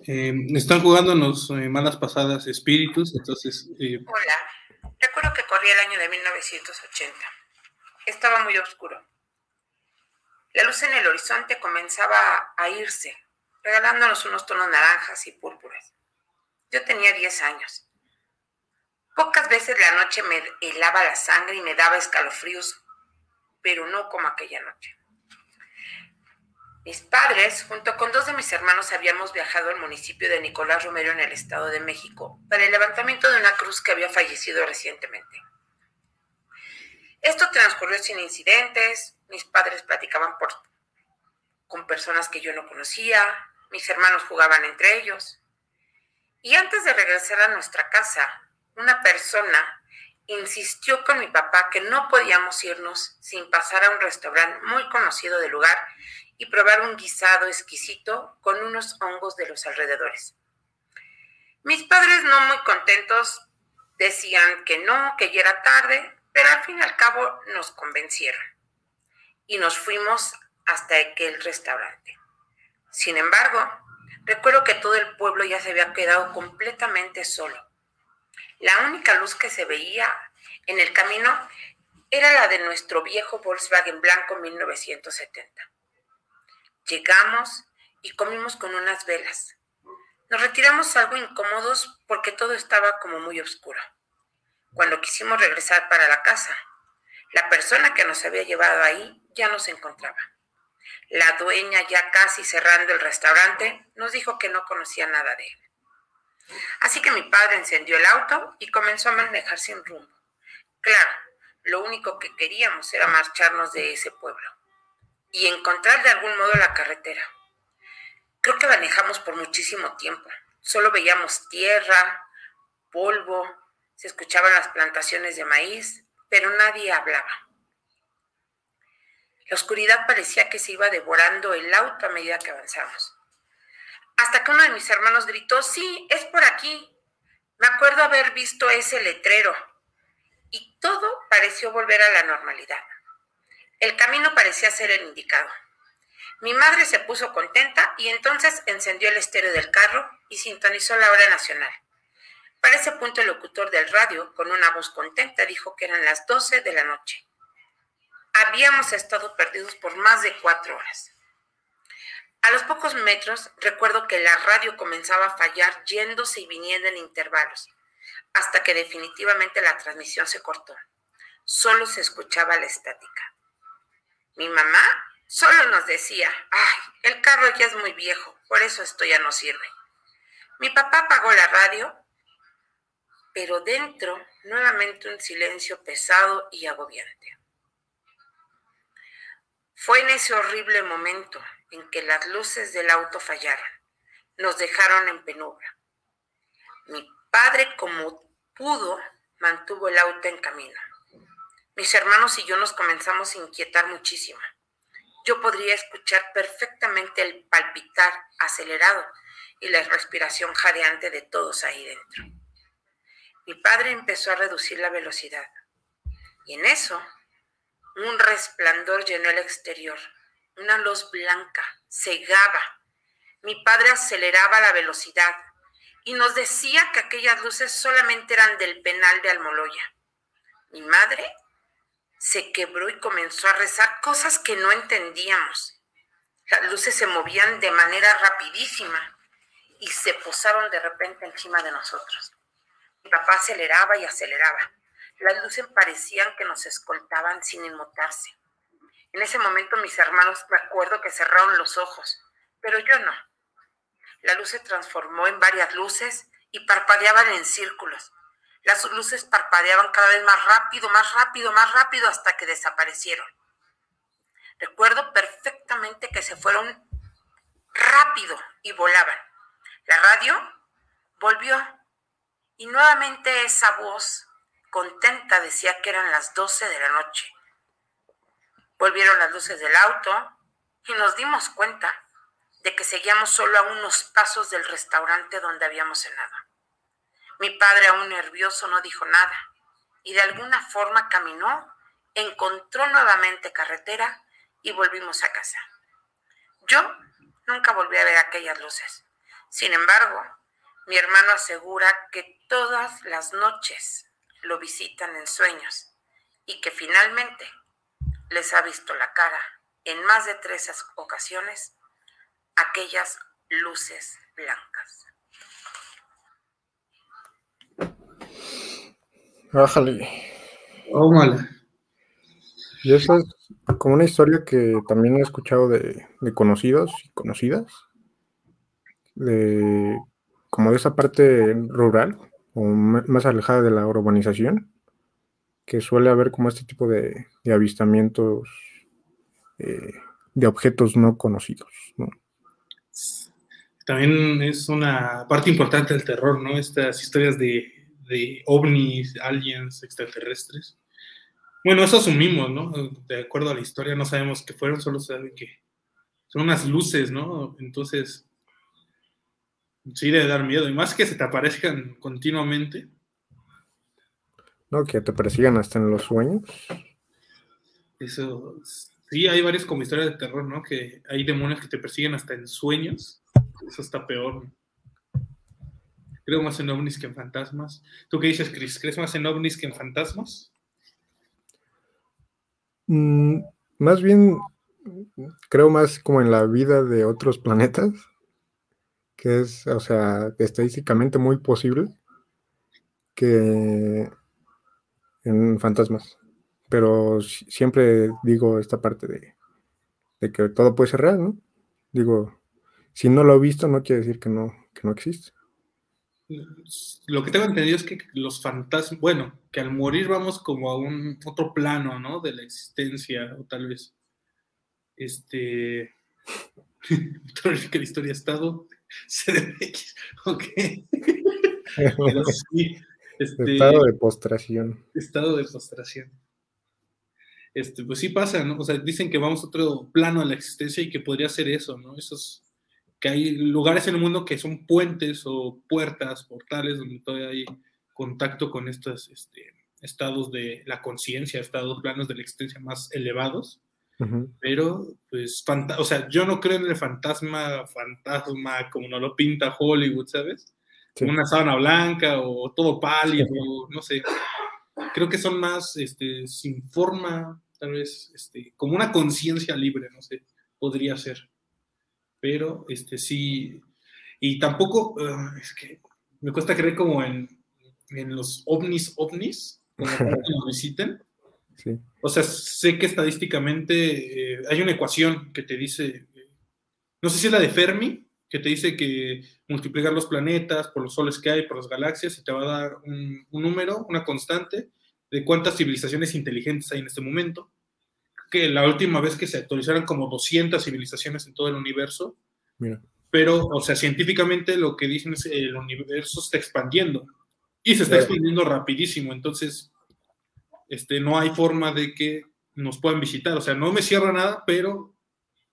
Eh, están jugándonos eh, malas pasadas espíritus, entonces eh, Hola, recuerdo que corría el año de 1980. Estaba muy oscuro. La luz en el horizonte comenzaba a irse, regalándonos unos tonos naranjas y púrpuras. Yo tenía 10 años. Pocas veces la noche me helaba la sangre y me daba escalofríos, pero no como aquella noche. Mis padres, junto con dos de mis hermanos, habíamos viajado al municipio de Nicolás Romero en el Estado de México para el levantamiento de una cruz que había fallecido recientemente. Esto transcurrió sin incidentes, mis padres platicaban por, con personas que yo no conocía, mis hermanos jugaban entre ellos. Y antes de regresar a nuestra casa, una persona insistió con mi papá que no podíamos irnos sin pasar a un restaurante muy conocido del lugar y probar un guisado exquisito con unos hongos de los alrededores. Mis padres, no muy contentos, decían que no, que ya era tarde, pero al fin y al cabo nos convencieron. Y nos fuimos hasta aquel restaurante. Sin embargo, recuerdo que todo el pueblo ya se había quedado completamente solo. La única luz que se veía en el camino era la de nuestro viejo Volkswagen blanco 1970. Llegamos y comimos con unas velas. Nos retiramos algo incómodos porque todo estaba como muy oscuro. Cuando quisimos regresar para la casa, la persona que nos había llevado ahí ya no se encontraba. La dueña, ya casi cerrando el restaurante, nos dijo que no conocía nada de él. Así que mi padre encendió el auto y comenzó a manejar sin rumbo. Claro, lo único que queríamos era marcharnos de ese pueblo y encontrar de algún modo la carretera. Creo que manejamos por muchísimo tiempo. Solo veíamos tierra, polvo, se escuchaban las plantaciones de maíz, pero nadie hablaba. La oscuridad parecía que se iba devorando el auto a medida que avanzamos. Hasta que uno de mis hermanos gritó, sí, es por aquí. Me acuerdo haber visto ese letrero. Y todo pareció volver a la normalidad. El camino parecía ser el indicado. Mi madre se puso contenta y entonces encendió el estéreo del carro y sintonizó la hora nacional. Para ese punto el locutor del radio, con una voz contenta, dijo que eran las 12 de la noche. Habíamos estado perdidos por más de cuatro horas. A los pocos metros recuerdo que la radio comenzaba a fallar yéndose y viniendo en intervalos, hasta que definitivamente la transmisión se cortó. Solo se escuchaba la estática. Mi mamá solo nos decía, ay, el carro ya es muy viejo, por eso esto ya no sirve. Mi papá apagó la radio, pero dentro nuevamente un silencio pesado y agobiante. Fue en ese horrible momento en que las luces del auto fallaron, nos dejaron en penumbra. Mi padre, como pudo, mantuvo el auto en camino. Mis hermanos y yo nos comenzamos a inquietar muchísimo. Yo podría escuchar perfectamente el palpitar acelerado y la respiración jadeante de todos ahí dentro. Mi padre empezó a reducir la velocidad y en eso un resplandor llenó el exterior. Una luz blanca cegaba. Mi padre aceleraba la velocidad y nos decía que aquellas luces solamente eran del penal de Almoloya. Mi madre se quebró y comenzó a rezar cosas que no entendíamos. Las luces se movían de manera rapidísima y se posaron de repente encima de nosotros. Mi papá aceleraba y aceleraba. Las luces parecían que nos escoltaban sin inmutarse. En ese momento mis hermanos me acuerdo que cerraron los ojos, pero yo no. La luz se transformó en varias luces y parpadeaban en círculos. Las luces parpadeaban cada vez más rápido, más rápido, más rápido hasta que desaparecieron. Recuerdo perfectamente que se fueron rápido y volaban. La radio volvió y nuevamente esa voz contenta decía que eran las 12 de la noche. Volvieron las luces del auto y nos dimos cuenta de que seguíamos solo a unos pasos del restaurante donde habíamos cenado. Mi padre, aún nervioso, no dijo nada y de alguna forma caminó, encontró nuevamente carretera y volvimos a casa. Yo nunca volví a ver aquellas luces. Sin embargo, mi hermano asegura que todas las noches lo visitan en sueños y que finalmente les ha visto la cara en más de tres ocasiones aquellas luces blancas. Bájale. Tómala. Y esa es como una historia que también he escuchado de, conocidos y conocidas, de como de esa parte rural o más alejada de la urbanización, que suele haber como este tipo de, avistamientos eh, de objetos no conocidos. También es una parte importante del terror, ¿no? Estas historias de de ovnis, aliens, extraterrestres. Bueno, eso asumimos, ¿no? De acuerdo a la historia, no sabemos qué fueron, solo saben que son unas luces, ¿no? Entonces, sí debe dar miedo, y más que se te aparezcan continuamente. No, que te persigan hasta en los sueños. Eso, sí, hay varias como historias de terror, ¿no? Que hay demonios que te persiguen hasta en sueños. Eso está peor. Creo más en ovnis que en fantasmas. ¿Tú qué dices, Chris? ¿Crees más en ovnis que en fantasmas? Mm, más bien, creo más como en la vida de otros planetas, que es, o sea, estadísticamente muy posible que en fantasmas. Pero siempre digo esta parte de, de que todo puede ser real, ¿no? Digo, si no lo he visto, no quiere decir que no, que no existe lo que tengo entendido es que los fantasmas, bueno, que al morir vamos como a un otro plano, ¿no? De la existencia, o tal vez, este, que la historia estado, CDX, ok. este, estado de postración. Estado de postración. Este, pues sí pasa, ¿no? O sea, dicen que vamos a otro plano de la existencia y que podría ser eso, ¿no? Esos que hay lugares en el mundo que son puentes o puertas, portales, donde todavía hay contacto con estos este, estados de la conciencia, estados planos de la existencia más elevados. Pero, pues, o sea, yo no creo en el fantasma, fantasma como no lo pinta Hollywood, ¿sabes? Una sábana blanca o todo pálido, no sé. Creo que son más, este, sin forma, tal vez, este, como una conciencia libre, no sé, podría ser pero este sí, y tampoco, ah, es que me cuesta creer como en, en los ovnis ovnis, como que nos visiten. Sí. O sea, sé que estadísticamente eh, hay una ecuación que te dice, no sé si es la de Fermi, que te dice que multiplicar los planetas por los soles que hay, por las galaxias, y te va a dar un, un número, una constante de cuántas civilizaciones inteligentes hay en este momento que la última vez que se actualizaron como 200 civilizaciones en todo el universo. Pero, o sea, científicamente lo que dicen es que el universo está expandiendo y se está expandiendo rapidísimo. Entonces, este, no hay forma de que nos puedan visitar. O sea, no me cierra nada, pero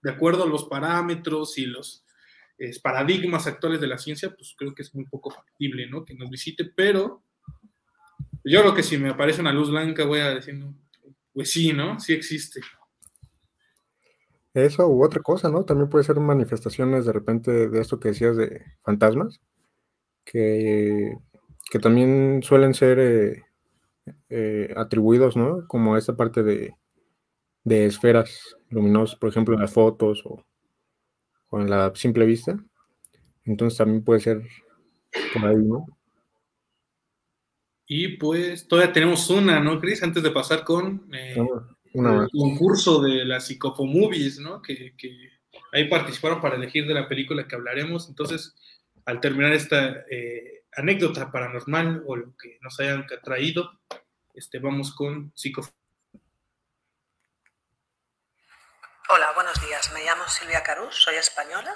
de acuerdo a los parámetros y los paradigmas actuales de la ciencia, pues creo que es muy poco factible, ¿no? Que nos visite, pero yo creo que si me aparece una luz blanca voy a decir, pues sí, ¿no? Sí existe. Eso u otra cosa, ¿no? También puede ser manifestaciones de repente de esto que decías de fantasmas, que, que también suelen ser eh, eh, atribuidos, ¿no? Como esta parte de, de, esferas luminosas, por ejemplo, en las fotos o, o en la simple vista. Entonces también puede ser por ahí, ¿no? Y pues todavía tenemos una, ¿no, Chris? Antes de pasar con eh, Una el concurso de las Psicofomovies, ¿no? Que, que ahí participaron para elegir de la película que hablaremos. Entonces, al terminar esta eh, anécdota paranormal o lo que nos hayan traído, este, vamos con Psicofomovies. Hola, buenos días. Me llamo Silvia Carús, soy española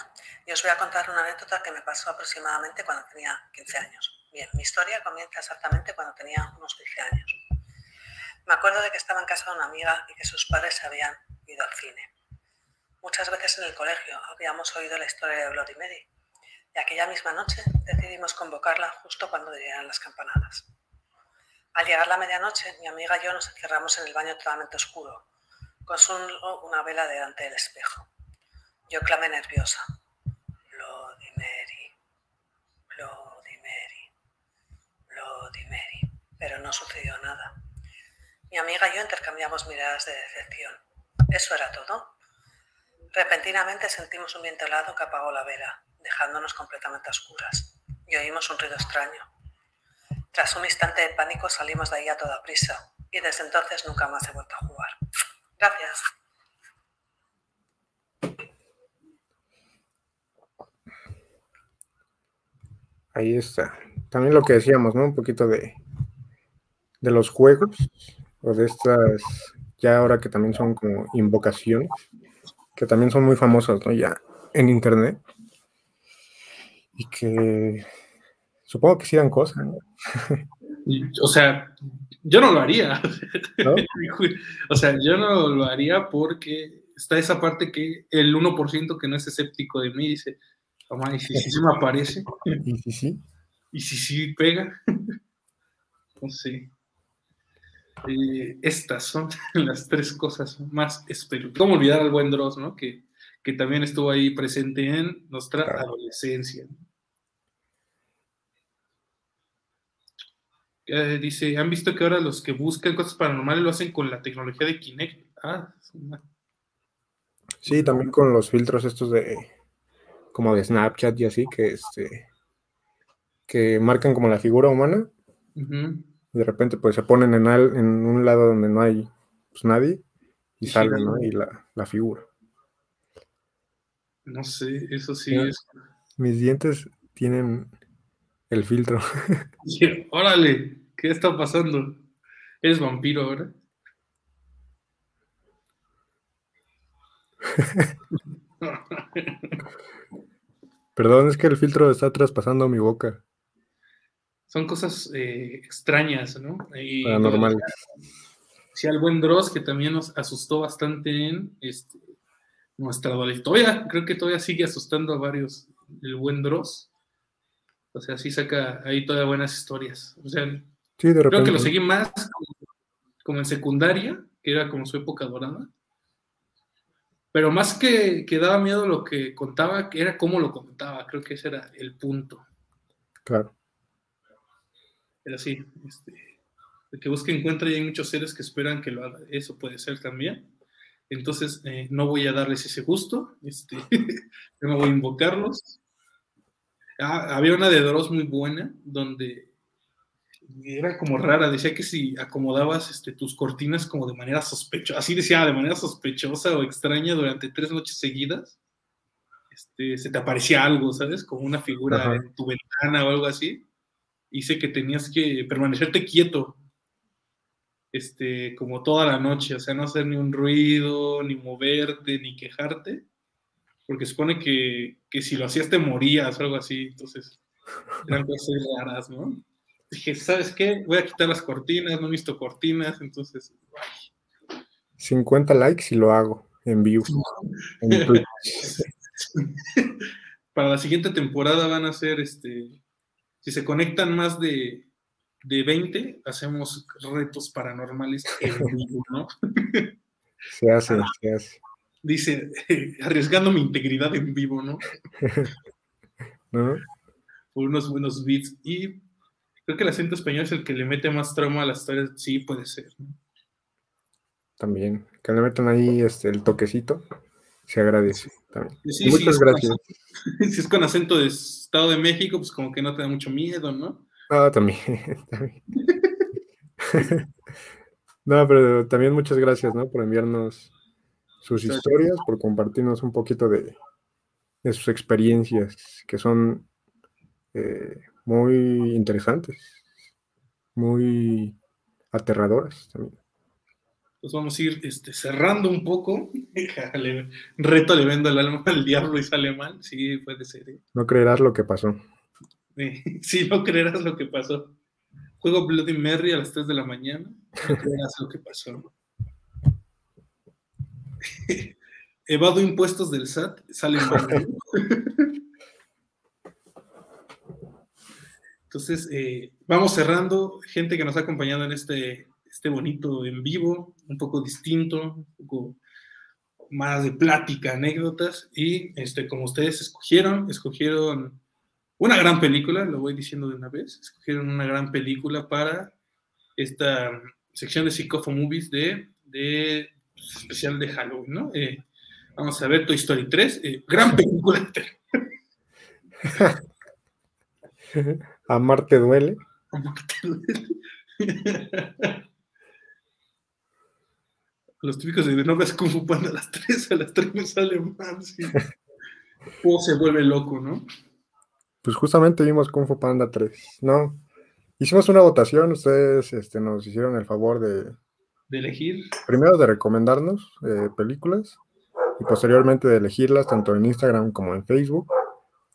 y os voy a contar una anécdota que me pasó aproximadamente cuando tenía 15 años. Bien, mi historia comienza exactamente cuando tenía unos 15 años. Me acuerdo de que estaba en casa de una amiga y que sus padres se habían ido al cine. Muchas veces en el colegio habíamos oído la historia de Bloody Mary y aquella misma noche decidimos convocarla justo cuando dieran las campanadas. Al llegar la medianoche, mi amiga y yo nos encerramos en el baño totalmente oscuro con solo una vela delante del espejo. Yo clamé nerviosa. Bloody Mary, Bloody Mary, Bloody Mary. Pero no sucedió nada. Mi amiga y yo intercambiamos miradas de decepción. Eso era todo. Repentinamente sentimos un viento helado que apagó la vela, dejándonos completamente oscuras, y oímos un ruido extraño. Tras un instante de pánico salimos de ahí a toda prisa, y desde entonces nunca más he vuelto a jugar. Gracias. Ahí está. También lo que decíamos, ¿no? Un poquito de, de los juegos, o de estas, ya ahora que también son como invocaciones, que también son muy famosas, ¿no? Ya en internet. Y que supongo que sí dan cosas, ¿no? O sea, yo no lo haría. o sea, yo no lo haría porque está esa parte que el 1% que no es escéptico de mí dice, ¿y si sí me aparece? ¿Y si sí? ¿Y si sí pega? no sé. Eh, estas son las tres cosas más espero. ¿Cómo olvidar al buen Dross, ¿no? Que, que también estuvo ahí presente en nuestra adolescencia. Eh, dice, ¿han visto que ahora los que buscan cosas paranormales lo hacen con la tecnología de Kinect? Ah, sí, también con los filtros estos de como de Snapchat y así, que este que marcan como la figura humana. De repente pues se ponen en, en un lado donde no hay pues, nadie y sale, ¿no? Y la, la, figura. No sé, eso sí es. Mis dientes tienen el filtro. órale, ¿qué está pasando? ¿Eres vampiro ahora? Perdón, es que el filtro está traspasando mi boca. Son cosas eh, extrañas, ¿no? Y, Paranormales. Sí, al buen Dross, que también nos asustó bastante en este, nuestra adolescencia. creo que todavía sigue asustando a varios el buen Dross. O sea, sí saca ahí todas buenas historias. O sea, creo que lo seguí más como, en secundaria, que era como su época dorada. Pero más que, que daba miedo lo que contaba, que era cómo lo contaba. Creo que ese era el punto. Claro. Pero sí, este, el que busque encuentra y hay muchos seres que esperan que lo haga. Eso puede ser también. Entonces, eh, no voy a darles ese gusto. Este, no voy a invocarlos. Ah, había una de Dross muy buena, donde era como rara, decía que si acomodabas este, tus cortinas como de manera sospechosa, así decía, de manera sospechosa o extraña durante tres noches seguidas, este, se te aparecía algo, ¿sabes? Como una figura en tu ventana o algo así. Dice que tenías que permanecerte quieto, este, como toda la noche, o sea, no hacer ni un ruido, ni moverte, ni quejarte porque supone que, que si lo hacías te morías o algo así, entonces eran cosas raras, ¿no? Dije, ¿sabes qué? Voy a quitar las cortinas, no he visto cortinas, entonces... 50 likes y lo hago en vivo. Para la siguiente temporada van a ser, este, si se conectan más de, de 20, hacemos retos paranormales en vivo, ¿no? Se hace, se hace dice, arriesgando mi integridad en vivo, ¿no? Por unos buenos beats. Y creo que el acento español es el que le mete más trauma a las historias. Sí, puede ser. También. Que le metan ahí este, el toquecito. Se agradece también. Sí, Muchas sí, gracias. Si es con acento de Estado de México, pues como que no te da mucho miedo, ¿no? Ah, también. también. no, pero también muchas gracias, ¿no? Por enviarnos sus historias, por compartirnos un poquito de, de sus experiencias, que son eh, muy interesantes, muy aterradoras también. Pues vamos a ir este, cerrando un poco. Le- reto le vendo el alma al diablo y sale mal. Sí, puede ser. ¿eh? No creerás lo que pasó. Sí, no creerás lo que pasó. Juego Bloody Mary a las 3 de la mañana. No creerás lo que pasó. Evado impuestos del SAT, sale mal. Entonces, eh, vamos cerrando. Gente que nos ha acompañado en este, este bonito en vivo, un poco distinto, un poco más de plática, anécdotas. Y este, como ustedes escogieron, escogieron una gran película, lo voy diciendo de una vez, escogieron una gran película para esta sección de Psicofo Movies de, de pues, especial de Halloween, ¿no? Eh, vamos a ver Toy Story 3, eh, gran película. Amarte duele. Los típicos de no ves Kung Fu Panda a las 3, a las 3 me sale mal, sí. O se vuelve loco, ¿no? Pues justamente vimos Kung Fu Panda 3, ¿no? Hicimos una votación, ustedes este, nos hicieron el favor de, De elegir. primero de recomendarnos eh, películas y posteriormente de elegirlas tanto en Instagram como en Facebook.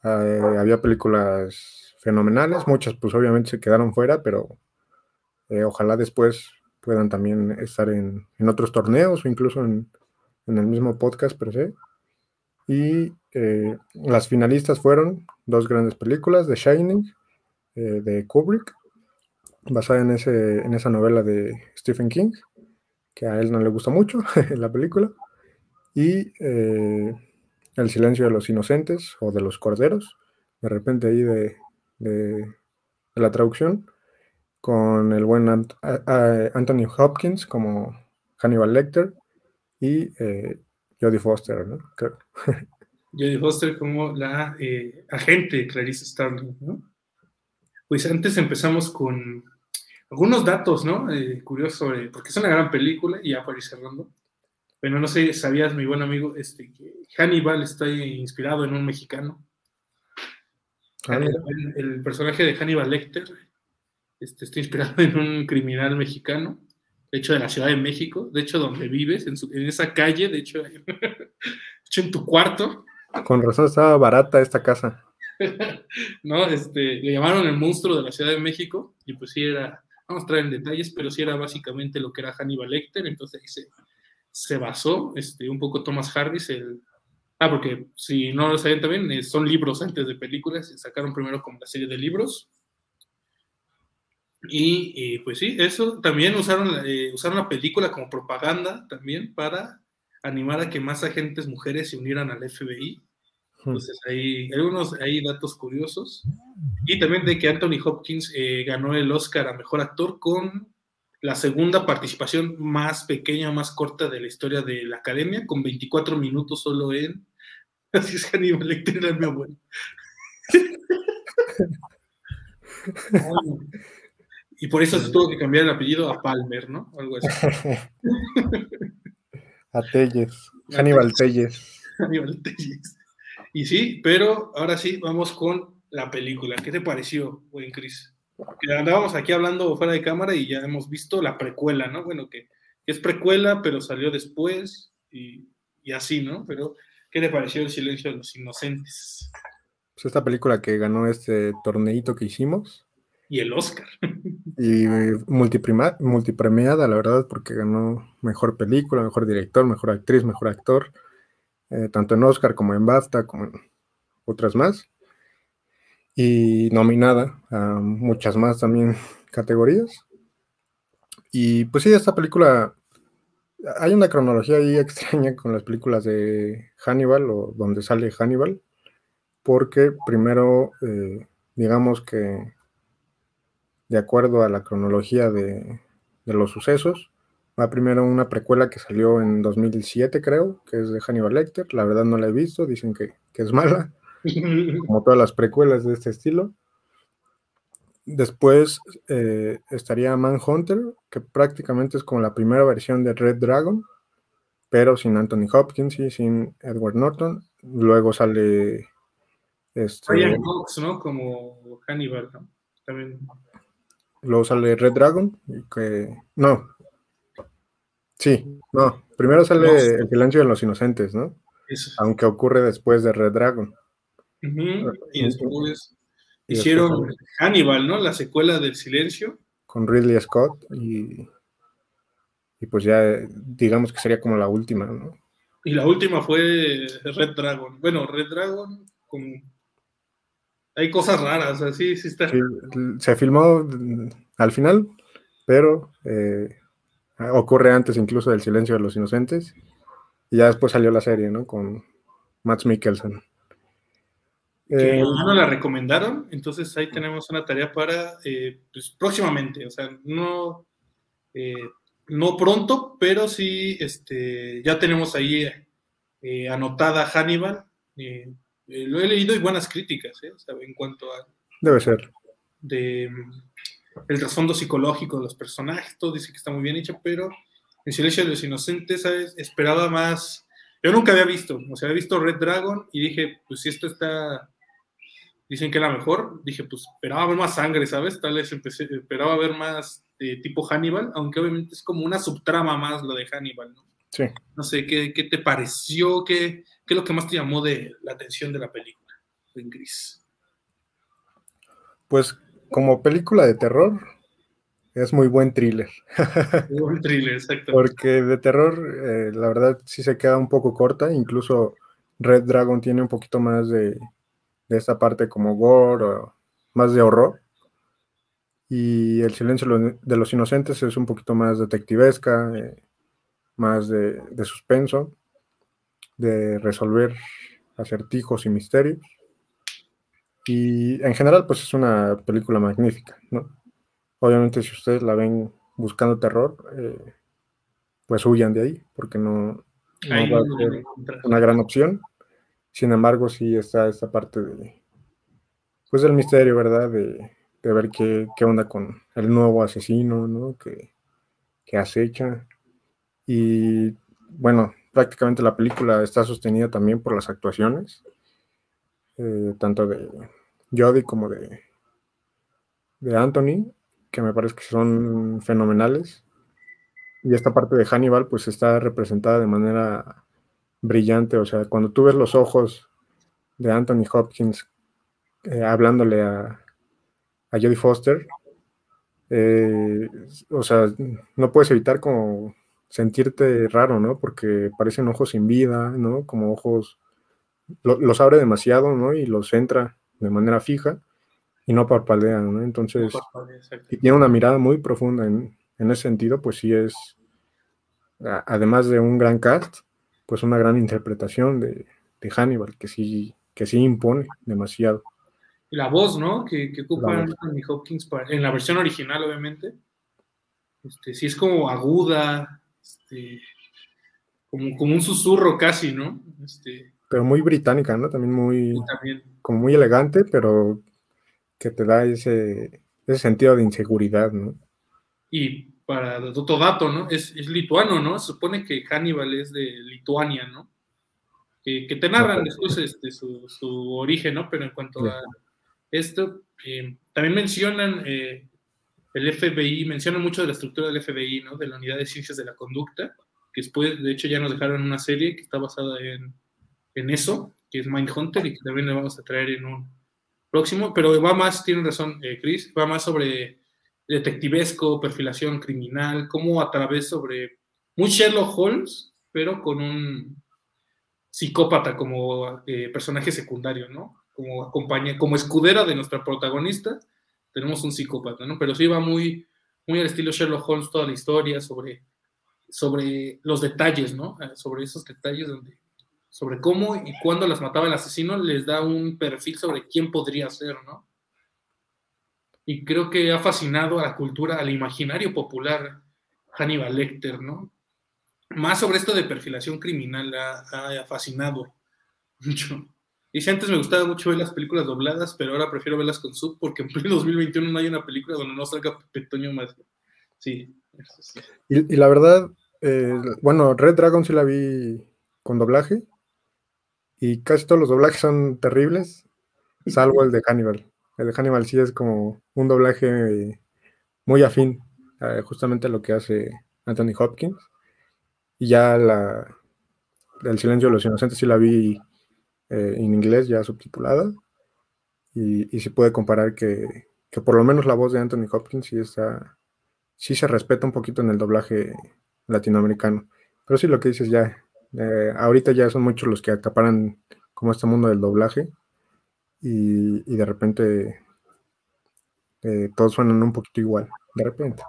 Eh, había películas fenomenales, muchas pues obviamente se quedaron fuera, pero eh, ojalá después puedan también estar en, en otros torneos o incluso en, en el mismo podcast per se. Y eh, las finalistas fueron dos grandes películas, The Shining, eh, de Kubrick, basada en, ese, en esa novela de Stephen King, que a él no le gusta mucho la película, y eh, El silencio de los inocentes o de los corderos, de repente ahí de, de, de la traducción, con el buen Ant Anthony Hopkins como Hannibal Lecter y eh, Jodie Foster, ¿no? Creo. Jodie Foster como la eh, agente Clarice Starling, ¿no? Pues antes empezamos con algunos datos, ¿no? Eh, curiosos sobre, porque es una gran película y ya para ir cerrando. Pero no sé, ¿sabías, mi buen amigo, este, que Hannibal está inspirado en un mexicano? Ah, el personaje de Hannibal Lecter este, está inspirado en un criminal mexicano, de hecho de la Ciudad de México, de hecho donde vives, en, su- en esa calle, de hecho, de hecho en tu cuarto, Con razón estaba barata esta casa. ¿no? Este, le llamaron el monstruo de la Ciudad de México y pues sí era, vamos a entrar en detalles, pero sí era básicamente lo que era Hannibal Lecter, entonces ahí se, se basó este, un poco Thomas Harris, el... Ah, porque si no lo saben también, eh, son libros antes de películas, sacaron primero como la serie de libros. Y, y, pues sí, eso también usaron, eh, usaron la película como propaganda también para animar a que más agentes mujeres se unieran al FBI. Entonces hay algunos hay datos curiosos. Y también de que Anthony Hopkins eh, ganó el Oscar a Mejor Actor con la segunda participación más pequeña, más corta de la historia de la Academia, con 24 minutos solo en... Así es Hannibal Lecter era mi abuelo. y por eso se tuvo que cambiar el apellido a Palmer, ¿no? Algo así. A Telles. Hannibal Telles. Hannibal Telles. Y sí, pero ahora sí, vamos con la película. ¿Qué te pareció, buen Chris? Que andábamos aquí hablando fuera de cámara y ya hemos visto la precuela, ¿no? Bueno, que, que es precuela, pero salió después y, y, así, ¿no? Pero, ¿qué te pareció El silencio de los inocentes? Pues esta película que ganó este torneito que hicimos. Y el Oscar. Y multipremiada, la verdad, porque ganó mejor película, mejor director, mejor actriz, mejor actor, eh, tanto en Oscar como en BAFTA, como en otras más. Y nominada a muchas más también categorías. Y pues sí, esta película, hay una cronología ahí extraña con las películas de Hannibal o donde sale Hannibal, porque primero, eh, digamos que de acuerdo a la cronología de, de, los sucesos, Va primero una precuela que salió en 2007, creo, que es de Hannibal Lecter. La verdad no la he visto, dicen que, que es mala, como todas las precuelas de este estilo. Después eh, estaría Manhunter, que prácticamente es como la primera versión de Red Dragon, pero sin Anthony Hopkins y sin Edward Norton. Luego sale. Este, Ryan Cox, ¿no? Como Hannibal. También. Luego sale Red Dragon, que. No. Sí, no. Primero sale El silencio de los inocentes, ¿no? Eso. Aunque ocurre después de Red Dragon. Y después hicieron Hannibal, ¿no? La secuela del silencio. Con Ridley Scott y, y pues ya digamos que sería como la última, ¿no? Y la última fue Red Dragon. Bueno, Red Dragon con... Hay cosas raras, así sí está. se filmó al final, pero eh, ocurre antes incluso del Silencio de los Inocentes. Y ya después salió la serie, ¿no? Con Matt Mikkelsen. Que eh, no la recomendaron, entonces ahí tenemos una tarea para eh, pues, próximamente, o sea, no, eh, no pronto, pero sí este, ya tenemos ahí anotada Hannibal. Lo he leído y buenas críticas, en cuanto a... Debe ser. De, el trasfondo psicológico de los personajes, todo dice que está muy bien hecho, pero en Silencio de los Inocentes, ¿sabes? Esperaba más. Yo nunca había visto, o sea, había visto Red Dragon y dije, pues si esto está dicen que era mejor. Dije, pues esperaba ver más sangre, ¿sabes? Tal vez empecé, esperaba ver más de tipo Hannibal, aunque obviamente es como una subtrama más lo de Hannibal, ¿no? Sí. No sé, ¿qué, qué te pareció? ¿Qué, ¿Qué, es lo que más te llamó de la atención de la película, en gris? Pues como película de terror, es muy buen thriller. Muy buen thriller, exacto. Porque de terror, eh, la verdad, sí se queda un poco corta. Incluso Red Dragon tiene un poquito más de, de esta parte como gore o más de horror. Y El silencio de los inocentes es un poquito más detectivesca, eh, más de, suspenso, de resolver acertijos y misterios. Y en general, pues es una película magnífica, ¿no? Obviamente, si ustedes la ven buscando terror, eh, pues huyan de ahí, porque no, no va a ser una gran opción. Sin embargo, sí está esta parte de, pues del misterio, ¿verdad? De, ver qué, onda con el nuevo asesino, ¿no? Que, acecha. Y bueno, prácticamente la película está sostenida también por las actuaciones, eh, tanto de Jodie como de, de Anthony, que me parece que son fenomenales. Y esta parte de Hannibal, pues está representada de manera brillante. O sea, cuando tú ves los ojos de Anthony Hopkins eh, hablándole a, a Jodie Foster, eh, o sea, no puedes evitar como sentirte raro, ¿no? Porque parecen ojos sin vida, ¿no? Como ojos, los abre demasiado, ¿no? Y los centra de manera fija y no parpadea, ¿no? Entonces, y tiene una mirada muy profunda en, en ese sentido, pues sí es, además de un gran cast, pues una gran interpretación de, Hannibal, que sí, que sí impone demasiado. Y la voz, ¿no? Que, que ocupa Anthony Hopkins en la versión original, obviamente. Este, sí es como aguda, este, como, como un susurro casi, ¿no? Este, pero muy británica, ¿no? También muy, como muy elegante, pero que te da ese, ese sentido de inseguridad, ¿no? Y para otro dato, ¿no? Es, es, lituano, ¿no? Se supone que Hannibal es de Lituania, ¿no? Que, que te narran después este, su, su, origen, ¿no? Pero en cuanto a esto, eh, también mencionan eh, el FBI, mencionan mucho de la estructura del FBI, ¿no? De la Unidad de Ciencias de la Conducta, que después, de hecho, ya nos dejaron una serie que está basada en, eso, que es Mindhunter, y que también le vamos a traer en un próximo, pero va más, tiene razón, eh, Chris, va más sobre detectivesco, perfilación criminal, como a través sobre un Sherlock Holmes, pero con un psicópata como eh, personaje secundario, ¿no? Como acompaña, como escudera de nuestra protagonista, tenemos un psicópata, ¿no? Pero sí va muy, muy al estilo Sherlock Holmes toda la historia sobre, sobre los detalles, ¿no? Eh, sobre esos detalles donde, sobre cómo y cuándo las mataba el asesino, les da un perfil sobre quién podría ser, ¿no? y creo que ha fascinado a la cultura, al imaginario popular Hannibal Lecter, ¿no? Más sobre esto de perfilación criminal ha, fascinado mucho. Si antes me gustaba mucho ver las películas dobladas, pero ahora prefiero verlas con sub porque en 2021 no hay una película donde no salga Petoño más. Sí. Y, la verdad, eh, bueno, Red Dragon sí la vi con doblaje y casi todos los doblajes son terribles, salvo el de Hannibal. El de Hannibal sí es como un doblaje muy afín justamente a lo que hace Anthony Hopkins. Y ya la, El silencio de los inocentes sí la vi eh, en inglés ya subtitulada. Y, y se puede comparar que, que, por lo menos la voz de Anthony Hopkins sí está, sí se respeta un poquito en el doblaje latinoamericano. Pero sí lo que dices ya, eh, ahorita ya son muchos los que acaparan como este mundo del doblaje y, de repente eh, todos suenan un poquito igual, de repente.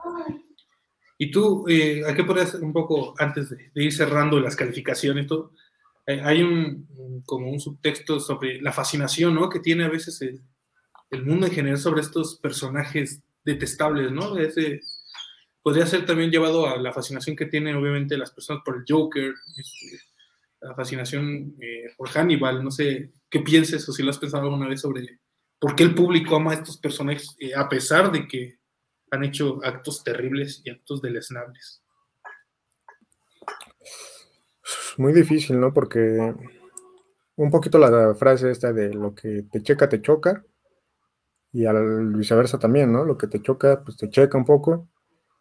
Y tú, eh, ¿a qué podrías un poco, antes de, ir cerrando las calificaciones, hay un, como un subtexto sobre la fascinación, ¿no? Que tiene a veces el, mundo en general sobre estos personajes detestables, ¿no? Podría ser también llevado a la fascinación que tienen obviamente las personas por el Joker, este, la fascinación eh, por Hannibal, no sé qué pienses o si lo has pensado alguna vez sobre por qué el público ama a estos personajes eh, a pesar de que han hecho actos terribles y actos deleznables. Muy difícil, ¿no? Porque un poquito la frase esta de lo que te checa, te choca, y al viceversa también, ¿no? Lo que te choca, pues te checa un poco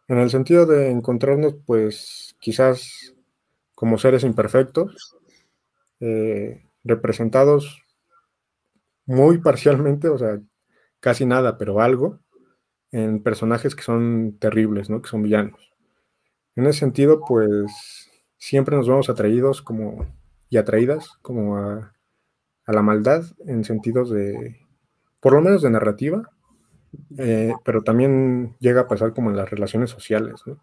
en el sentido de encontrarnos, pues quizás como seres imperfectos, eh, representados muy parcialmente, o sea, casi nada, pero algo, en personajes que son terribles, ¿no? Que son villanos. En ese sentido, pues siempre nos vemos atraídos como y atraídas como a, a la maldad en sentidos de, por lo menos de narrativa, eh, pero también llega a pasar como en las relaciones sociales, ¿no?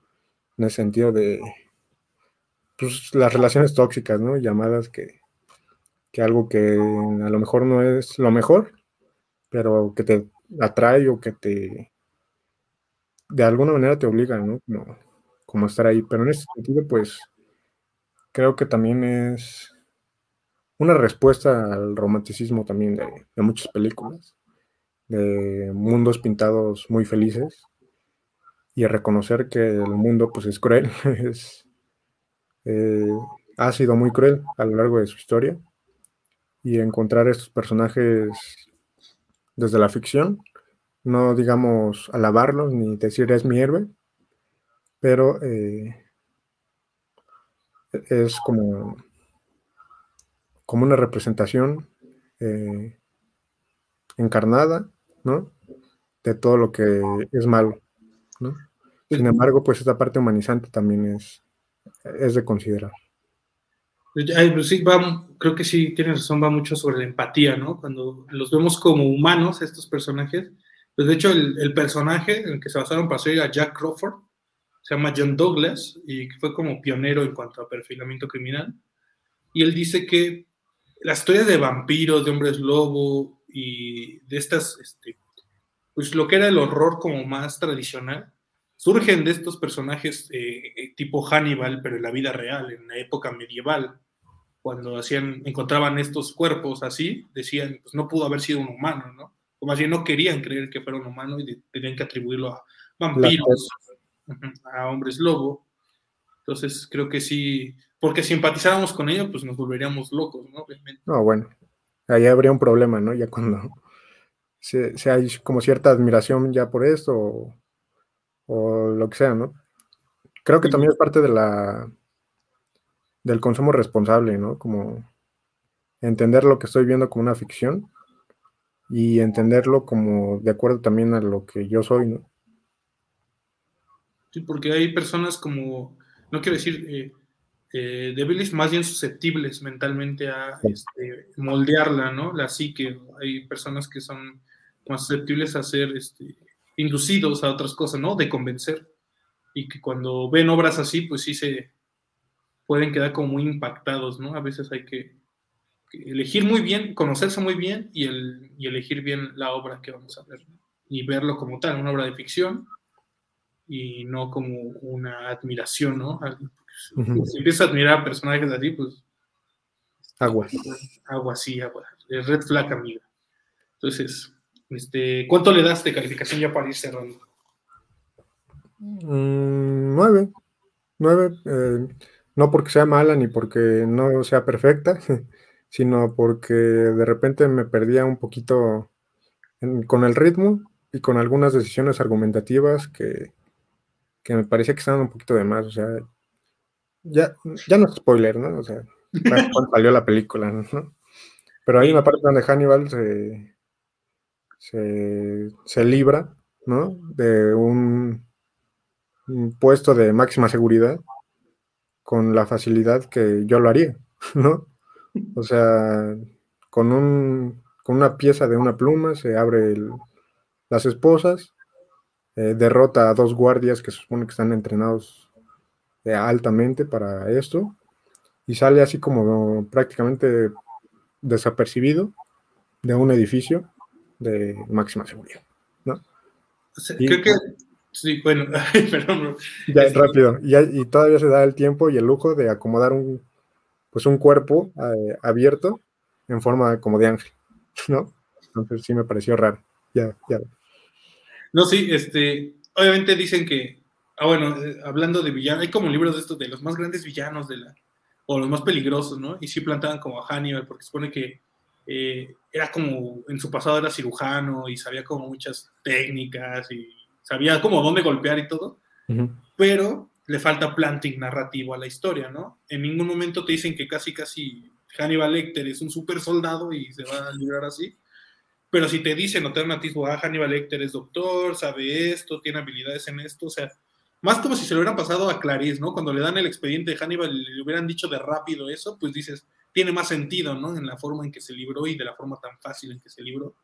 En el sentido de pues, las relaciones tóxicas, ¿no? Llamadas que, que algo que a lo mejor no es lo mejor, pero que te atrae o que te de alguna manera te obliga, ¿no? Como, como estar ahí. Pero en ese sentido, pues creo que también es una respuesta al romanticismo también de, muchas películas de mundos pintados muy felices y reconocer que el mundo pues es cruel, es, eh, ha sido muy cruel a lo largo de su historia y encontrar estos personajes desde la ficción, no digamos alabarlos ni decir es mi héroe, pero eh, es como, como una representación eh, encarnada ¿no? De todo lo que es malo, ¿no? Sin embargo, pues esta parte humanizante también es, es de considerar. Pues sí, va, creo que sí, tienes razón, va mucho sobre la empatía, ¿no? Cuando los vemos como humanos, estos personajes. Pues de hecho, el, personaje en el que se basaron para ser a Jack Crawford se llama John Douglas y fue como pionero en cuanto a perfilamiento criminal. Y él dice que las historias de vampiros, de hombres lobo, y de estas, este, pues lo que era el horror como más tradicional, surgen de estos personajes eh, eh, tipo Hannibal, pero en la vida real, en la época medieval, cuando hacían, encontraban estos cuerpos así, decían, pues no pudo haber sido un humano, ¿no? O más no querían creer que fuera un humano y tenían que atribuirlo a vampiros, a hombres lobo. Entonces creo que sí, porque si empatizáramos con ellos, pues nos volveríamos locos, ¿no? Obviamente. No, bueno, ahí habría un problema, ¿no? Ya cuando se, hay como cierta admiración ya por esto o, lo que sea, ¿no? Creo que también es parte de la del consumo responsable, ¿no? Como entender lo que estoy viendo como una ficción y entenderlo como de acuerdo también a lo que yo soy, ¿no? Sí, porque hay personas como, no quiero decir eh, eh, débiles, más bien susceptibles mentalmente a este, moldearla, ¿no? La psique. Hay personas que son más susceptibles a ser este, inducidos a otras cosas, ¿no? De convencer. Y que cuando ven obras así, pues sí se pueden quedar como muy impactados, ¿no? A veces hay que, elegir muy bien, conocerse muy bien y, el, elegir bien la obra que vamos a ver. Y verlo como tal, una obra de ficción, y no como una admiración, ¿no? Si empiezas a admirar a personajes así, pues... Aguas. Agua, sí, agua. Red flag, amiga. Entonces, este, ¿cuánto le das de calificación ya para ir cerrando? Mm, nueve. Nueve. Eh, no porque sea mala ni porque no sea perfecta, sino porque de repente me perdía un poquito con el ritmo y con algunas decisiones argumentativas que, me parecía que estaban un poquito de más. O sea, ya, ya no es spoiler, ¿no? O sea, cuando salió la película, ¿no? Pero hay una parte donde Hannibal se, se, libra, ¿no? De un, puesto de máxima seguridad con la facilidad que yo lo haría, ¿no? O sea, con, un, con una pieza de una pluma se abre las esposas, eh, derrota a dos guardias que se supone que están entrenados eh, altamente para esto, y sale así como prácticamente desapercibido de un edificio de máxima seguridad, ¿no? creo que sí, bueno, perdón. Ya es rápido, y, y, todavía se da el tiempo y el lujo de acomodar un, pues un cuerpo eh, abierto en forma como de ángel, ¿no? Entonces sí me pareció raro. Ya, ya. No, sí, este, obviamente dicen que, ah, bueno, eh, hablando de villanos, hay como libros de estos de los más grandes villanos de la, o los más peligrosos, ¿no? Y sí plantaban como a Hannibal, porque supone que eh, era como, en su pasado era cirujano y sabía como muchas técnicas y sabía como dónde golpear y todo, pero le falta planting narrativo a la historia, ¿no? En ningún momento te dicen que casi, casi Hannibal Lecter es un super soldado y se va a librar así, pero si te dicen alternativo, ah, Hannibal Lecter es doctor, sabe esto, tiene habilidades en esto, o sea, más como si se lo hubieran pasado a Clarice, ¿no? Cuando le dan el expediente de Hannibal y le hubieran dicho de rápido eso, pues dices, tiene más sentido, ¿no? En la forma en que se libró y de la forma tan fácil en que se libró.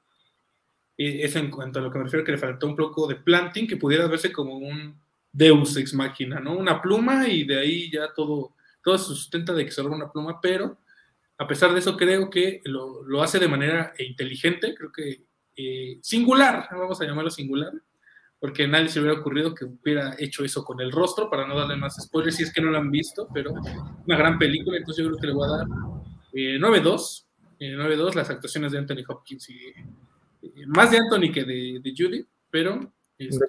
Eso en cuanto a lo que me refiero, que le faltó un poco de planting, que pudiera verse como un deus ex máquina, ¿no? Una pluma y de ahí ya todo, todo se sustenta de que se una pluma, pero a pesar de eso creo que lo, lo hace de manera inteligente, creo que eh, singular, vamos a llamarlo singular, porque a nadie se hubiera ocurrido que hubiera hecho eso con el rostro, para no darle más spoilers, si es que no lo han visto, pero una gran película, entonces yo creo que le voy a dar 9-2, eh, 9-2, eh, las actuaciones de Anthony Hopkins, y, eh, más de Anthony que de, de Judy, pero... Este,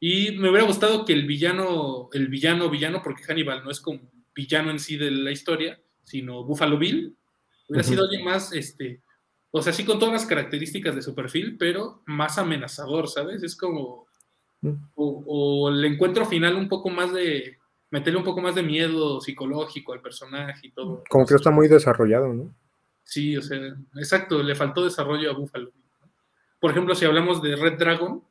y me hubiera gustado que el villano, el villano, villano, porque Hannibal no es como villano en sí de la historia, sino Buffalo Bill, hubiera sido alguien más, este, o sea, sí con todas las características de su perfil, pero más amenazador, ¿sabes? Es como, mm. o, el encuentro final un poco más de, meterle un poco más de miedo psicológico al personaje y todo. Como que está muy desarrollado, ¿no? Sí, o sea, exacto, le faltó desarrollo a Buffalo. Por ejemplo, si hablamos de Red Dragon,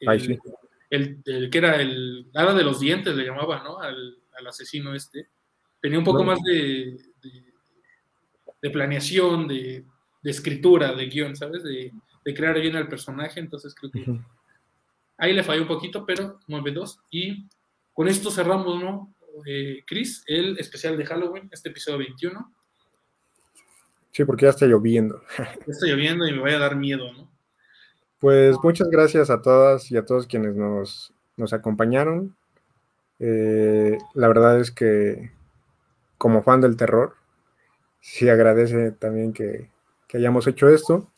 el, que era el hada de los dientes, le llamaba, ¿no? Al, asesino este, tenía un poco más de, de planeación, de de escritura, de guion, ¿sabes? De, crear bien al personaje, entonces creo que ahí le falló un poquito, pero 9-2. Y con esto cerramos, ¿no? Eh, Chris, el especial de Halloween, este episodio 21. Sí, porque ya está lloviendo. Ya está lloviendo y me vaya a dar miedo, ¿no? Pues muchas gracias a todas y a todos quienes nos, acompañaron. Eh, la verdad es que como fan del terror, sí agradece también que, que hayamos hecho esto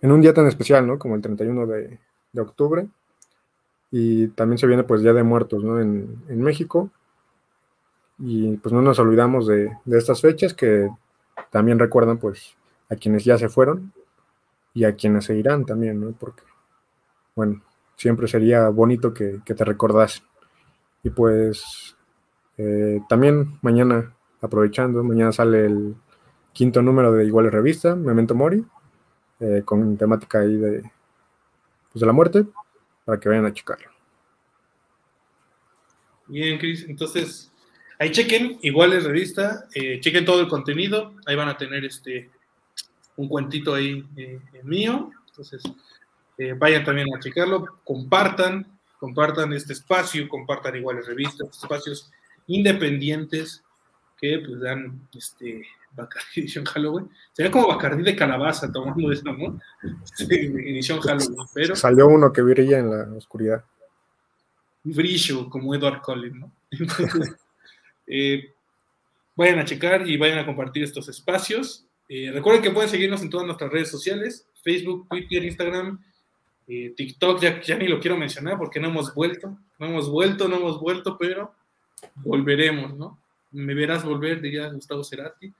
en un día tan especial, ¿no? Como el 31 de, octubre. Y también se viene pues Día de Muertos, ¿no? En, México. Y pues no nos olvidamos de, estas fechas que también recuerdan pues a quienes ya se fueron y a quienes se irán también, ¿no? Porque, bueno, siempre sería bonito que, te recordasen. Y pues eh, también mañana, aprovechando, mañana sale el, quinto número de Igual Revista, Memento Mori, eh, con temática ahí de, pues, de la muerte, para que vayan a checarlo. Bien, Cris, entonces ahí chequen Iguales Revista, eh, chequen todo el contenido, ahí van a tener este un cuentito ahí eh, mío, entonces vayan también a checarlo, compartan, compartan este espacio, compartan Iguales Revistas, espacios independientes que pues dan este Bacardi Halloween. Sería como Bacardi de calabaza tomando eso, ¿no? edición Halloween, pero... Salió uno que brilla en la oscuridad. brillo como Edward Cullen, ¿no? Entonces, eh, vayan a checar y vayan a compartir estos espacios. Eh, recuerden que pueden seguirnos en todas nuestras redes sociales, Facebook, Twitter, Instagram, eh, TikTok, ya, ya ni lo quiero mencionar porque no hemos vuelto, no hemos vuelto, no hemos vuelto, pero volveremos, ¿no? Me verás volver, diría Gustavo Cerati.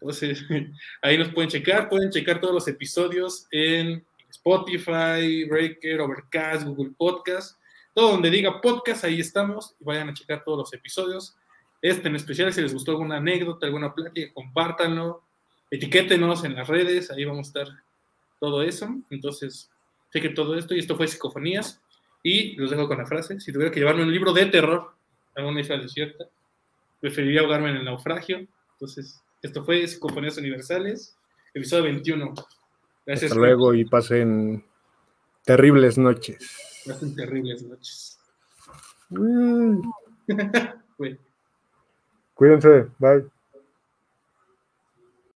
Entonces, ahí nos pueden checar, pueden checar todos los episodios en Spotify, Breaker, Overcast, Google Podcast, todo donde diga podcast, ahí estamos, y vayan a checar todos los episodios. Este en especial, si les gustó alguna anécdota, alguna plática, compártanlo, etiquétenos en las redes, ahí vamos a estar todo eso. Entonces, chequen todo esto, y esto fue Psicofonías, y los dejo con la frase, si tuviera que llevarme un libro de terror a una isla desierta, preferiría ahogarme en el naufragio. Entonces, esto fue Psicofonías Universales, episodio 21. Gracias. Hasta luego y pasen terribles noches. Pasen terribles noches. Mm. Cuídense, bye.